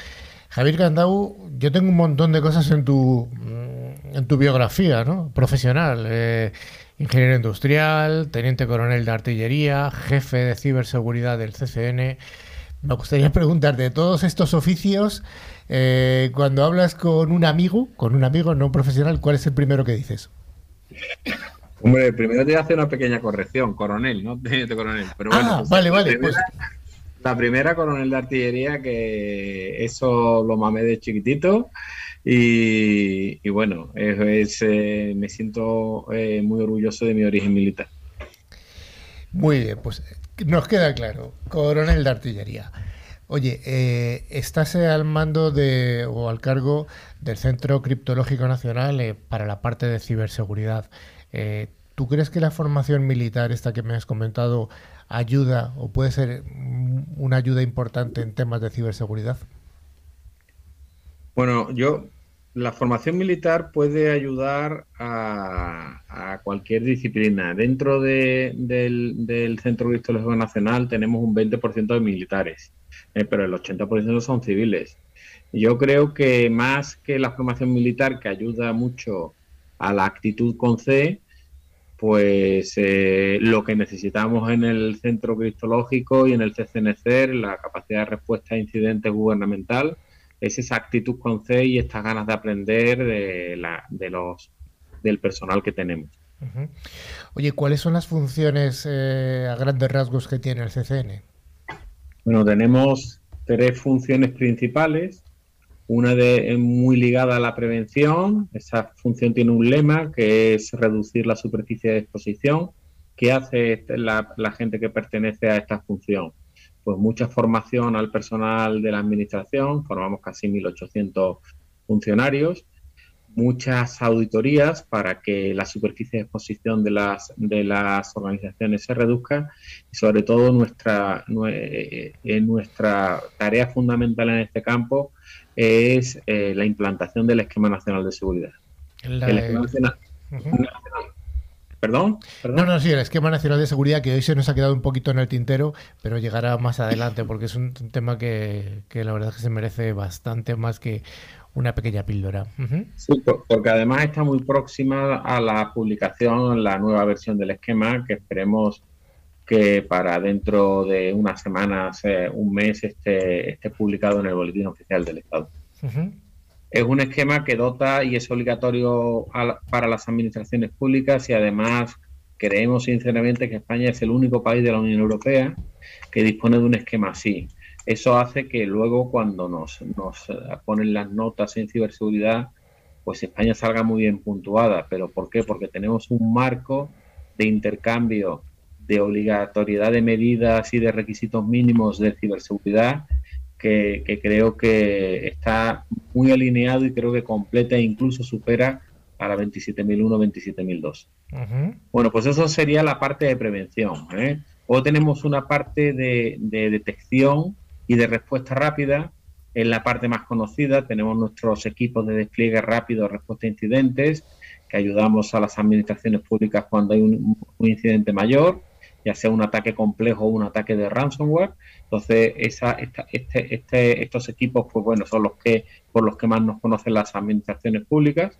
S1: Javier Candau, yo tengo un montón de cosas en tu, mm, en tu biografía ¿no? profesional. Eh, ingeniero industrial, teniente coronel de artillería, jefe de ciberseguridad del CCN. Me gustaría preguntarte, de todos estos oficios, eh, cuando hablas con un amigo, con un amigo no profesional, ¿cuál es el primero que dices?
S9: Hombre, primero te voy a hacer una pequeña corrección, coronel, ¿no? (laughs) Teniente coronel. Pero bueno,
S1: ah,
S9: pues,
S1: vale, vale.
S9: primera-
S1: pues-
S9: La primera, coronel de artillería, que eso lo mamé de chiquitito. Y, bueno, es, eh, me siento eh, muy orgulloso de mi origen militar.
S1: Muy bien, pues nos queda claro. Coronel de artillería. Oye, eh, estás eh, al mando de o al cargo del Centro Criptológico Nacional eh, para la parte de ciberseguridad. ¿Tú crees que la formación militar, esta que me has comentado, ayuda o puede ser una ayuda importante en temas de ciberseguridad?
S9: Bueno, yo, la formación militar puede ayudar a, cualquier disciplina. Dentro de- del, del Centro Cristológico Nacional tenemos un 20% de militares, eh, pero el 80% son civiles. Yo creo que más que la formación militar, que ayuda mucho a la actitud con C, pues eh, lo que necesitamos en el Centro Cristológico y en el CCNCER, la capacidad de respuesta a incidentes gubernamental, es esa actitud con C y estas ganas de aprender de, la, de los, del personal que tenemos.
S1: Oye, ¿cuáles son las funciones eh, a grandes rasgos que tiene el CCN?
S9: Bueno, tenemos tres funciones principales. Una de muy ligada a la prevención. Esa función tiene un lema que es reducir la superficie de exposición. ¿Qué hace este- la, la gente que pertenece a esta función? Pues mucha formación al personal de la administración. Formamos casi 1.800 funcionarios. Muchas auditorías para que la superficie de exposición de las, de las organizaciones se reduzca y sobre todo nuestra, nue- eh, nuestra tarea fundamental en este campo es eh, la implantación del Esquema Nacional de Seguridad.
S1: La-
S9: El Esquema Nacional-. ¿Perdón? ¿Perdón?
S1: No, no, sí, el esquema nacional de seguridad que hoy se nos ha quedado un poquito en el tintero, pero llegará más adelante porque es un, un tema que, que la verdad es que se merece bastante más que una pequeña píldora.
S9: Sí, por- porque además está muy próxima a la publicación, la nueva versión del esquema, que esperemos que para dentro de unas semanas, un mes, esté, esté publicado en el Boletín Oficial del Estado. Es un esquema que dota y es obligatorio la- para las administraciones públicas y además creemos sinceramente que España es el único país de la Unión Europea que dispone de un esquema así. Eso hace que luego cuando nos, nos eh, ponen las notas en ciberseguridad, pues España salga muy bien puntuada. ¿Pero por qué? Porque tenemos un marco de intercambio, de obligatoriedad de medidas y de requisitos mínimos de ciberseguridad que, que creo que está muy alineado y creo que completa e incluso supera a la 27.001, 27.002.
S1: Ujú.
S9: Bueno, pues eso sería la parte de prevención. ¿eh? Luego tenemos una parte de, de detección y de respuesta rápida. En la parte más conocida tenemos nuestros equipos de despliegue rápido, respuesta a incidentes, que ayudamos a las administraciones públicas cuando hay un, un incidente mayor, ya sea un ataque complejo o un ataque de ransomware. Entonces, esa, esta- este, este- estos equipos, pues bueno, son los que por los que más nos conocen las administraciones públicas.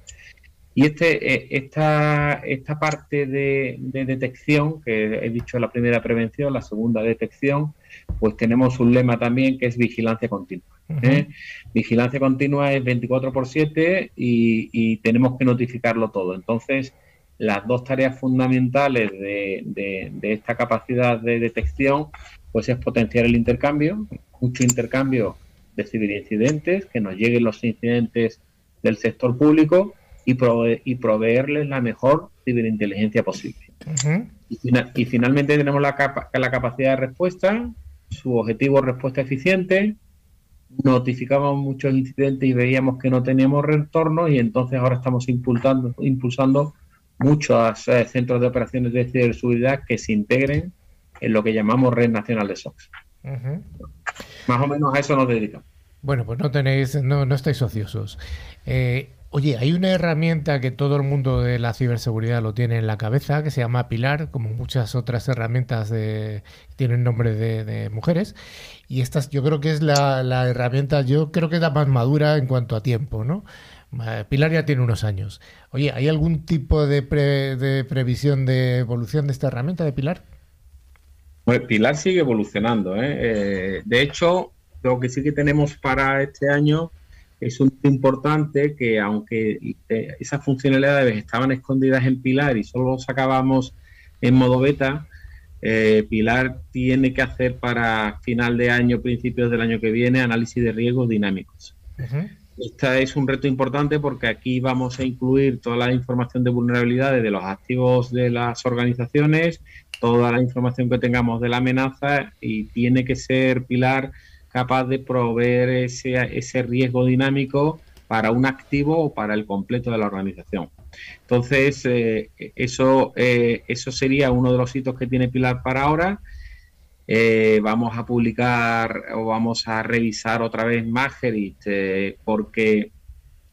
S9: Y este, eh, esta, esta parte de, de detección, que he dicho la primera prevención, la segunda detección, pues tenemos un lema también que es vigilancia continua. ¿eh? Vigilancia continua es 24 por 7 y, y tenemos que notificarlo todo. Entonces, las dos tareas fundamentales de, de- de esta capacidad de detección, pues es potenciar el intercambio, mucho intercambio de ciberincidentes, que nos lleguen los incidentes del sector público y, prove- y proveerles la mejor ciberinteligencia posible. Y, fina- y finalmente tenemos la, capa- la capacidad de respuesta, su objetivo es respuesta eficiente. Notificábamos muchos incidentes y veíamos que no teníamos retorno y entonces ahora estamos impulsando, impulsando muchos eh, centros de operaciones de ciberseguridad que se integren en lo que llamamos Red Nacional de SOX. Más o menos a eso nos dedicamos.
S1: Bueno, pues no tenéis, no, no estáis ociosos. Eh, Oye, hay una herramienta que todo el mundo de la ciberseguridad lo tiene en la cabeza, que se llama Pilar, como muchas otras herramientas de, tienen nombre de, mujeres. Y esta yo creo que es la, herramienta, yo creo que es la más madura en cuanto a tiempo, ¿no? Pilar ya tiene unos años. Oye, ¿hay algún tipo de, previsión de evolución de esta herramienta de Pilar?
S9: Pues Pilar sigue evolucionando. ¿eh? Eh, de hecho, lo que sí que tenemos para este año es un importante que aunque eh, esas funcionalidades estaban escondidas en Pilar y solo sacábamos en modo beta, Pilar tiene que hacer para final de año, principios del año que viene, análisis de riesgos dinámicos. Este es un reto importante porque aquí vamos a incluir toda la información de vulnerabilidades de los activos de las organizaciones, toda la información que tengamos de la amenaza y tiene que ser Pilar capaz de proveer ese, ese riesgo dinámico para un activo o para el completo de la organización. Entonces, eh, eso, eh, eso sería uno de los hitos que tiene Pilar para ahora. Eh, vamos a publicar o vamos a revisar otra vez Margerit porque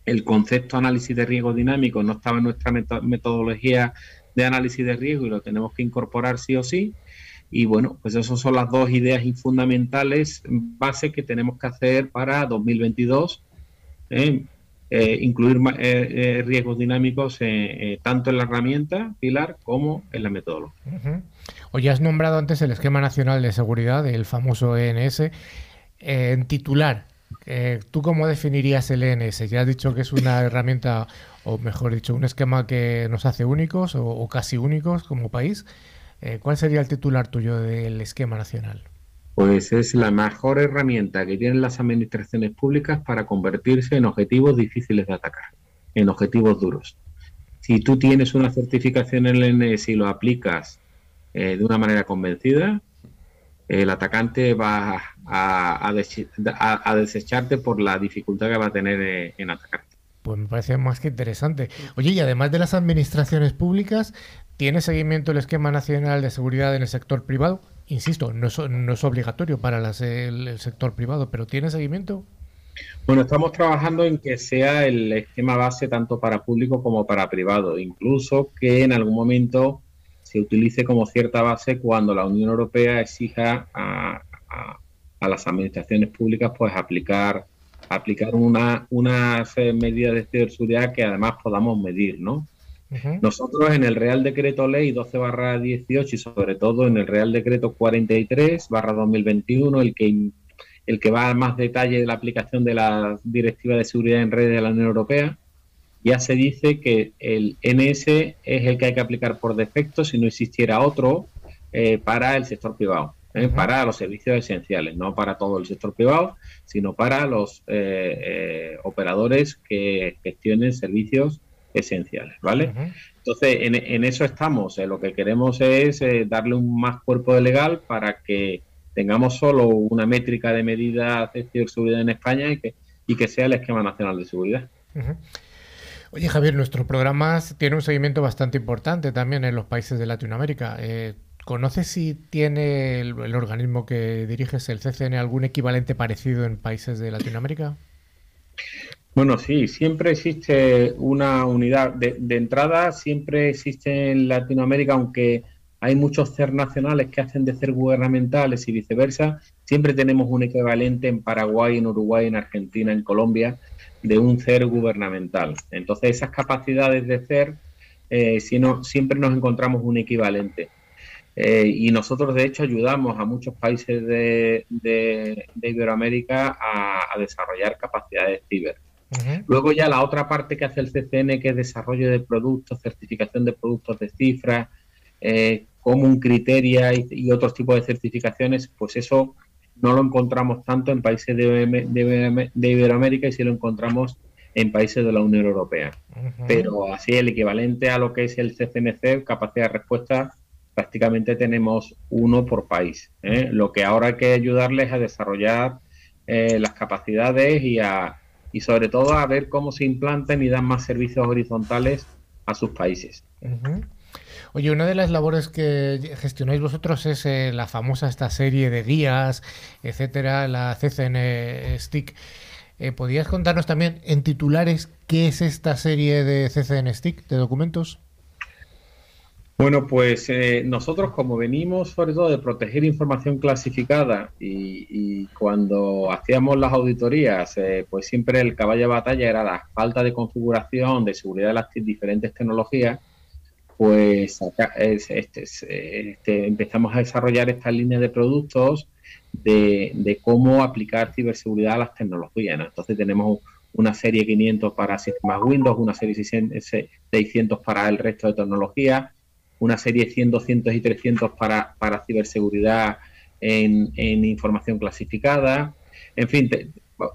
S9: el concepto análisis de riesgo dinámico no estaba en nuestra metodología de análisis de riesgo y lo tenemos que incorporar sí o sí. Y bueno, pues esas son las dos ideas fundamentales base que tenemos que hacer para 2022. ¿eh? Eh, incluir eh, riesgos dinámicos tanto en la herramienta Pilar como en la metodología.
S1: Oye, has nombrado antes el Esquema Nacional de Seguridad, el famoso ENS. en titular, ¿tú cómo definirías el ENS? Ya has dicho que es una (laughs) herramienta, o mejor dicho, un esquema que nos hace únicos o casi únicos como país. Eh, ¿Cuál sería el titular tuyo del esquema nacional?
S9: Pues es la mejor herramienta que tienen las administraciones públicas para convertirse en objetivos difíciles de atacar, en objetivos duros. Si tú tienes una certificación en el NS y lo aplicas eh, de una manera convencida, el atacante va a, desecharte por la dificultad que va a tener eh, en atacarte.
S1: Pues me parece más que interesante. Oye, y además de las administraciones públicas, ¿Tiene seguimiento el esquema nacional de seguridad en el sector privado? Insisto, no es, obligatorio para el, sector privado, pero ¿tiene seguimiento?
S9: Bueno, estamos trabajando en que sea el esquema base tanto para público como para privado, incluso que en algún momento se utilice como cierta base cuando la Unión Europea exija a, las administraciones públicas pues aplicar aplicar una, unas eh, medidas de ciberseguridad que además podamos medir, ¿no? Nosotros en el Real Decreto Ley 12 barra 18 y sobre todo en el Real Decreto 43 barra 2021, el que, el que va a más detalle de la aplicación de la Directiva de Seguridad en Redes de la Unión Europea, ya se dice que el NS es el que hay que aplicar por defecto si no existiera otro eh, para el sector privado. ¿eh? para los servicios esenciales, no para todo el sector privado, sino para los eh, operadores que gestionen servicios esenciales, ¿vale? Entonces, en, eso estamos. Eh, lo que queremos es eh, darle un más cuerpo de legal para que tengamos solo una métrica de medida de ciberseguridad en España y que, y que sea el esquema nacional de seguridad.
S1: Oye, Javier, nuestro programa tiene un seguimiento bastante importante también en los países de Latinoamérica. Eh, ¿Conoces si tiene el, el, organismo que diriges, el CCN, algún equivalente parecido en países de Latinoamérica?
S9: Bueno, sí, siempre existe una unidad. De, entrada, siempre existe en Latinoamérica, aunque hay muchos CER nacionales que hacen de CER gubernamentales y viceversa, siempre tenemos un equivalente en Paraguay, en Uruguay, en Argentina, en Colombia, de un CER gubernamental. Entonces, esas capacidades de CER, eh, si no, siempre nos encontramos un equivalente. Eh, y nosotros, de hecho, ayudamos a muchos países de, Iberoamérica a, a desarrollar capacidades ciber. Luego ya la otra parte que hace el CCN, que es desarrollo de productos, certificación de productos de cifras, eh, un criterio y, otros tipos de certificaciones, pues eso no lo encontramos tanto en países de, Iberoamérica y sí lo encontramos en países de la Unión Europea. Pero así el equivalente a lo que es el CCNC, capacidad de respuesta, prácticamente tenemos uno por país. ¿eh? Lo que ahora hay que ayudarles a desarrollar eh, las capacidades y a, y sobre todo a ver cómo se implantan y dan más servicios horizontales a sus países.
S1: Oye, una de las labores que gestionáis vosotros es eh, la famosa esta serie de guías, etcétera, la CCN Stick. Eh, ¿Podrías contarnos también en titulares qué es esta serie de CCN Stick de documentos?
S9: Bueno, pues eh, nosotros como venimos sobre todo de proteger información clasificada y, cuando hacíamos las auditorías, eh, pues siempre el caballo de batalla era la falta de configuración, de seguridad de las diferentes tecnologías, pues este, este, empezamos a desarrollar esta línea de productos de, cómo aplicar ciberseguridad a las tecnologías. Entonces tenemos una serie 500 para sistemas Windows, una serie 600 para el resto de tecnologías, una serie 100, 200 y 300 para, para ciberseguridad en, información clasificada. En fin,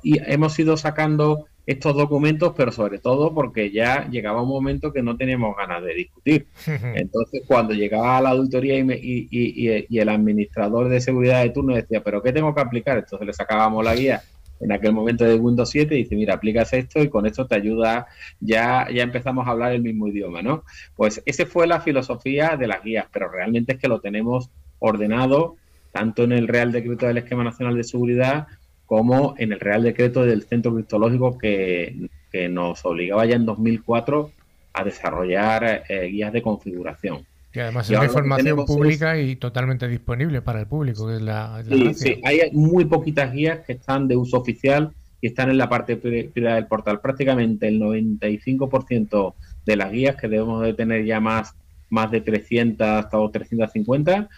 S9: y hemos ido sacando estos documentos, pero sobre todo porque ya llegaba un momento que no teníamos ganas de discutir. (laughs) Entonces, cuando llegaba a la auditoría y, y, el administrador de seguridad de turno decía, ¿pero qué tengo que aplicar? Entonces le sacábamos la guía en aquel momento de Windows 7 y dice, mira, aplicas esto y con esto te ayuda, ya, ya empezamos a hablar el mismo idioma, ¿no? Pues esa fue la filosofía de las guías, pero realmente es que lo tenemos ordenado tanto en el Real Decreto del Esquema Nacional de Seguridad como en el Real Decreto del Centro Criptológico que, nos obligaba ya en 2004 a desarrollar eh, guías de configuración.
S1: Y además es información pública y totalmente disponible para el público, que es la,
S9: sí, sí, hay muy poquitas guías que están de uso oficial y están en la parte privada del portal. Prácticamente el 95% de las guías, que debemos de tener ya más, más de 300 hasta 350,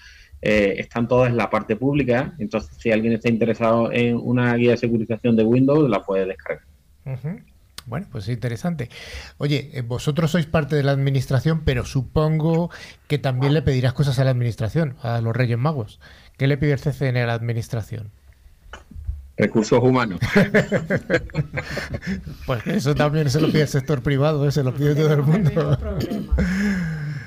S9: eh, están todas en la parte pública. Entonces, si alguien está interesado en una guía de securización de Windows, la puede descargar.
S1: Bueno, pues es interesante. Oye, eh, vosotros sois parte de la administración, pero supongo que también le pedirás cosas a la administración, a los Reyes Magos. ¿Qué le pide el CCN a la administración?
S9: Recursos humanos. (laughs)
S1: pues eso también se lo pide el sector privado, ¿eh? se lo pide todo el mundo.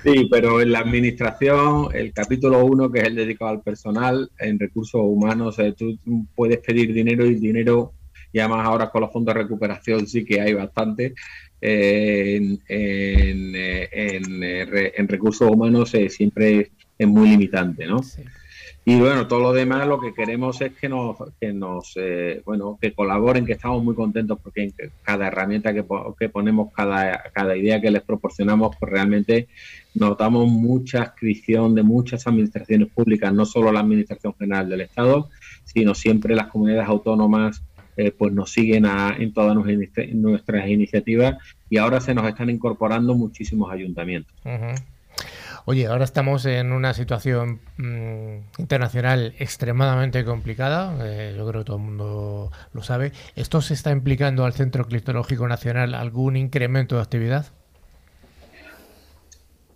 S9: Sí, pero en la administración, el capítulo 1, que es el dedicado al personal, en recursos humanos, eh, tú puedes pedir dinero y el dinero y además ahora con los fondos de recuperación sí que hay bastante. en, en, recursos humanos eh, siempre es muy limitante, ¿no? Y bueno, todo lo demás lo que queremos es que nos, que nos eh, bueno, que colaboren, que estamos muy contentos porque en cada herramienta que, que ponemos, cada, cada idea que les proporcionamos, pues realmente notamos mucha inscripción de muchas administraciones públicas, no solo la Administración General del Estado, sino siempre las comunidades autónomas, eh, pues nos siguen en todas nuestras iniciativas y ahora se nos están incorporando muchísimos ayuntamientos.
S1: Oye, ahora estamos en una situación mm, internacional extremadamente complicada, eh, yo creo que todo el mundo lo sabe. ¿Esto se está implicando al Centro Criptológico Nacional algún incremento de actividad?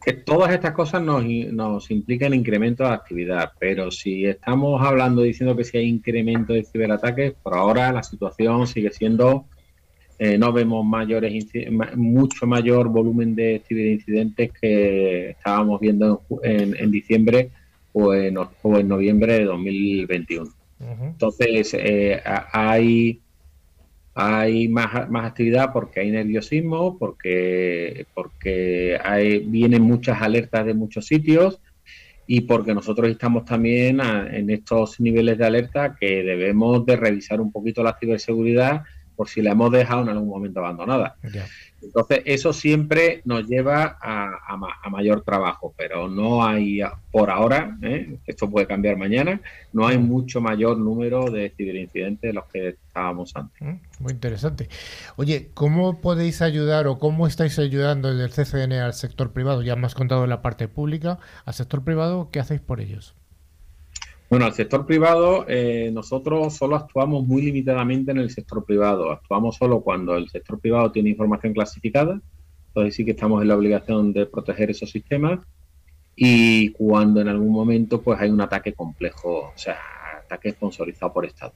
S9: Que todas estas cosas nos, nos implican incremento de actividad, pero si estamos hablando diciendo que si hay incremento de ciberataques, por ahora la situación sigue siendo, eh, no vemos mayores mucho mayor volumen de ciberincidentes que estábamos viendo en, en, diciembre o en, o en noviembre de 2021. Entonces, eh, hay hay más, más actividad porque hay nerviosismo, porque, porque hay, vienen muchas alertas de muchos sitios y porque nosotros estamos también en estos niveles de alerta que debemos de revisar un poquito la ciberseguridad por si la hemos dejado en algún momento abandonada. Entonces, eso siempre nos lleva a, mayor trabajo, pero no hay, por ahora, ¿eh? esto puede cambiar mañana, no hay mucho mayor número de ciberincidentes de los que estábamos antes. Mm,
S1: muy interesante. Oye, ¿cómo podéis ayudar o cómo estáis ayudando desde el CCN al sector privado? Ya me has contado en la parte pública, al sector privado, ¿qué hacéis por ellos?
S9: Bueno, al sector privado, eh, nosotros solo actuamos muy limitadamente en el sector privado. Actuamos solo cuando el sector privado tiene información clasificada, entonces sí que estamos en la obligación de proteger esos sistemas. Y cuando en algún momento pues hay un ataque complejo, o sea, ataque sponsorizado por Estado.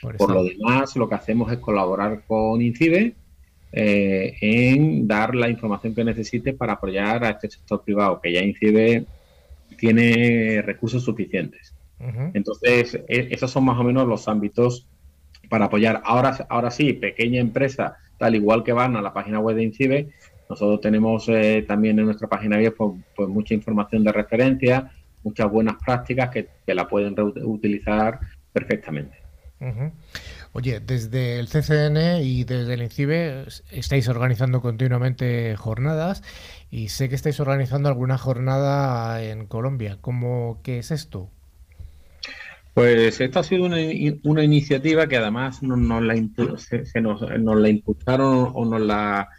S9: Por, lo demás, lo que hacemos es colaborar con INCIBE eh, en dar la información que necesite para apoyar a este sector privado, que ya INCIBE tiene recursos suficientes. Entonces, e, esos son más o menos los ámbitos para apoyar. Ahora, ahora sí, pequeña empresa, tal igual que van a la página web de INCIBE, nosotros tenemos eh, también en nuestra página web pues, pues, mucha información de referencia, muchas buenas prácticas que, la pueden utilizar perfectamente.
S1: Oye, desde el CCN y desde el INCIBE estáis organizando continuamente jornadas y sé que estáis organizando alguna jornada en Colombia. ¿Cómo, ¿Qué es esto?
S9: Pues esta ha sido una, una iniciativa que además nos, la, se, nos, la impulsaron o nos la,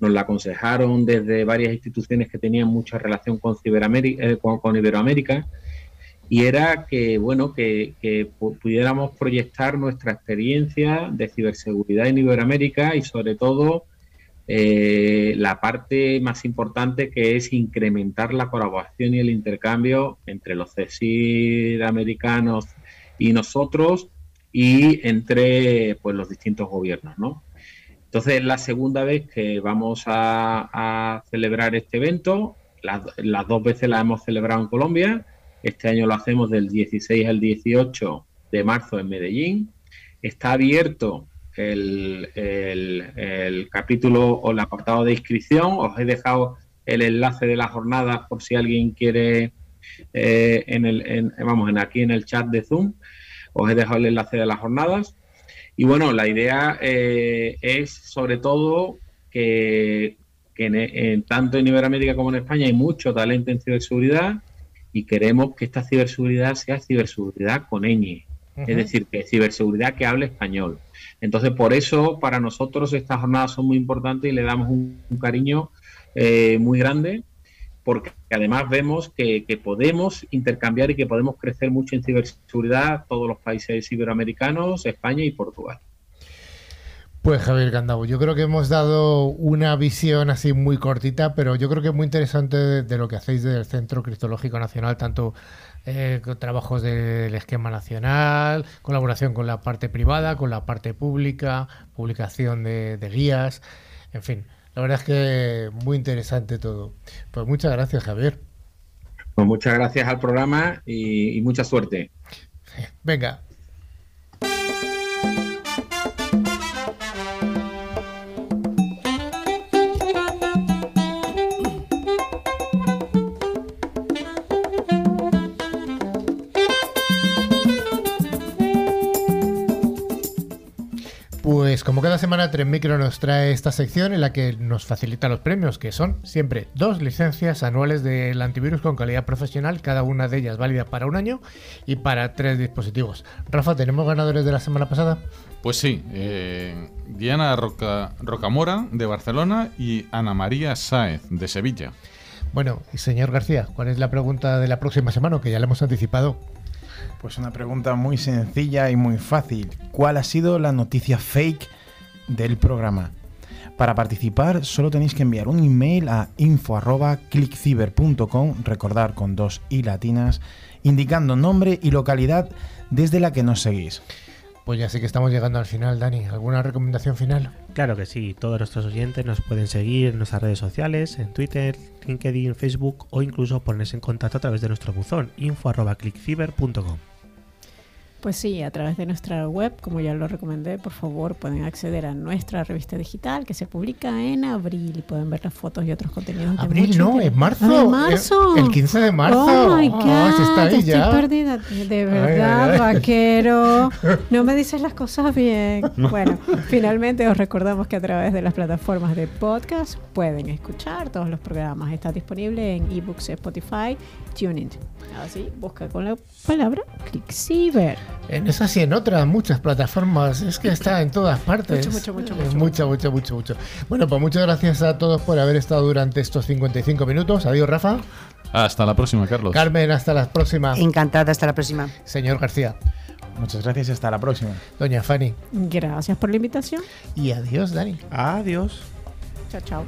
S9: nos la aconsejaron desde varias instituciones que tenían mucha relación con, eh, con, Iberoamérica. Y era que bueno que, que, pudiéramos proyectar nuestra experiencia de ciberseguridad en Iberoamérica y sobre todo eh, la parte más importante que es incrementar la colaboración y el intercambio entre los CSID americanos y nosotros y entre pues, los distintos gobiernos, ¿no? Entonces es la segunda vez que vamos a, celebrar este evento. Las, dos veces la hemos celebrado en Colombia. Este año lo hacemos del 16 al 18 de marzo en Medellín. Está abierto el, el, capítulo o el apartado de inscripción. Os he dejado el enlace de la jornada por si alguien quiere eh, en el, vamos, en aquí en el chat de Zoom. Os he dejado el enlace de las jornadas. Y bueno, la idea eh, es sobre todo que, en, tanto en Iberoamérica como en España hay mucho talento en ciberseguridad y queremos que esta ciberseguridad sea ciberseguridad con ñ, es decir, que ciberseguridad que hable español. Entonces, por eso para nosotros estas jornadas son muy importantes y le damos un, cariño eh, muy grande porque además vemos que, podemos intercambiar y que podemos crecer mucho en ciberseguridad todos los países iberoamericanos, España y Portugal.
S1: Pues Javier Candabo, yo creo que hemos dado una visión así muy cortita, pero yo creo que es muy interesante de, lo que hacéis del Centro Cristológico Nacional, tanto eh, trabajos del esquema nacional, colaboración con la parte privada, con la parte pública, publicación de guías, en fin. La verdad es que muy interesante todo. Pues muchas gracias, Javier.
S9: Pues muchas gracias al programa y, y mucha suerte.
S1: Venga, cada semana, Tren Micro nos trae esta sección en la que nos facilita los premios, que son siempre dos licencias anuales del antivirus con calidad profesional, cada una de ellas válida para un año y para tres dispositivos. Rafa, ¿tenemos ganadores de la semana pasada?
S6: Pues sí, eh, Diana Roca, Rocamora de Barcelona y Ana María Sáez de Sevilla.
S1: Bueno, y señor García, ¿cuál es la pregunta de la próxima semana? Que ya la hemos anticipado.
S4: Pues una pregunta muy sencilla y muy fácil. ¿Cuál ha sido la noticia fake del programa? Para participar solo tenéis que enviar un email a info.clickciber.com, recordar con dos i latinas, indicando nombre y localidad desde la que nos seguís.
S1: Pues ya sé que estamos llegando al final, Dani. ¿Alguna recomendación final?
S2: Claro que sí. Todos nuestros oyentes nos pueden seguir en nuestras redes sociales, en Twitter, LinkedIn, Facebook o incluso ponerse en contacto a través de nuestro buzón info.clickfiber.com.
S3: Pues sí, a través de nuestra web, como ya lo recomendé, por favor pueden acceder a nuestra revista digital que se publica en abril y pueden ver las fotos y otros contenidos.
S1: Abril no, es marzo.
S3: Ah, marzo.
S1: El, 15 de marzo.
S3: Oh my God, está estoy perdida. De verdad, vaquero. (laughs) No me dices las cosas bien. Bueno, finalmente os recordamos que a través de las plataformas de podcast pueden escuchar todos los programas. Está disponible en ebooks, Spotify, TuneIn. Así, busca con la palabra ClickSiver.
S1: En esas y en otras, muchas plataformas. Es que está en todas partes.
S3: Mucho, mucho, mucho.
S1: Mucho, mucho, mucho, mucho. Bueno, pues muchas gracias a todos por haber estado durante estos 55 minutos. Adiós, Rafa.
S6: Hasta la próxima, Carlos.
S1: Carmen, hasta la próxima.
S5: Encantada, hasta la próxima.
S1: Señor García.
S4: Muchas gracias y hasta la próxima.
S1: Doña Fanny.
S3: Gracias por la invitación.
S1: Y adiós, Dani.
S2: Adiós.
S3: Chao, chao.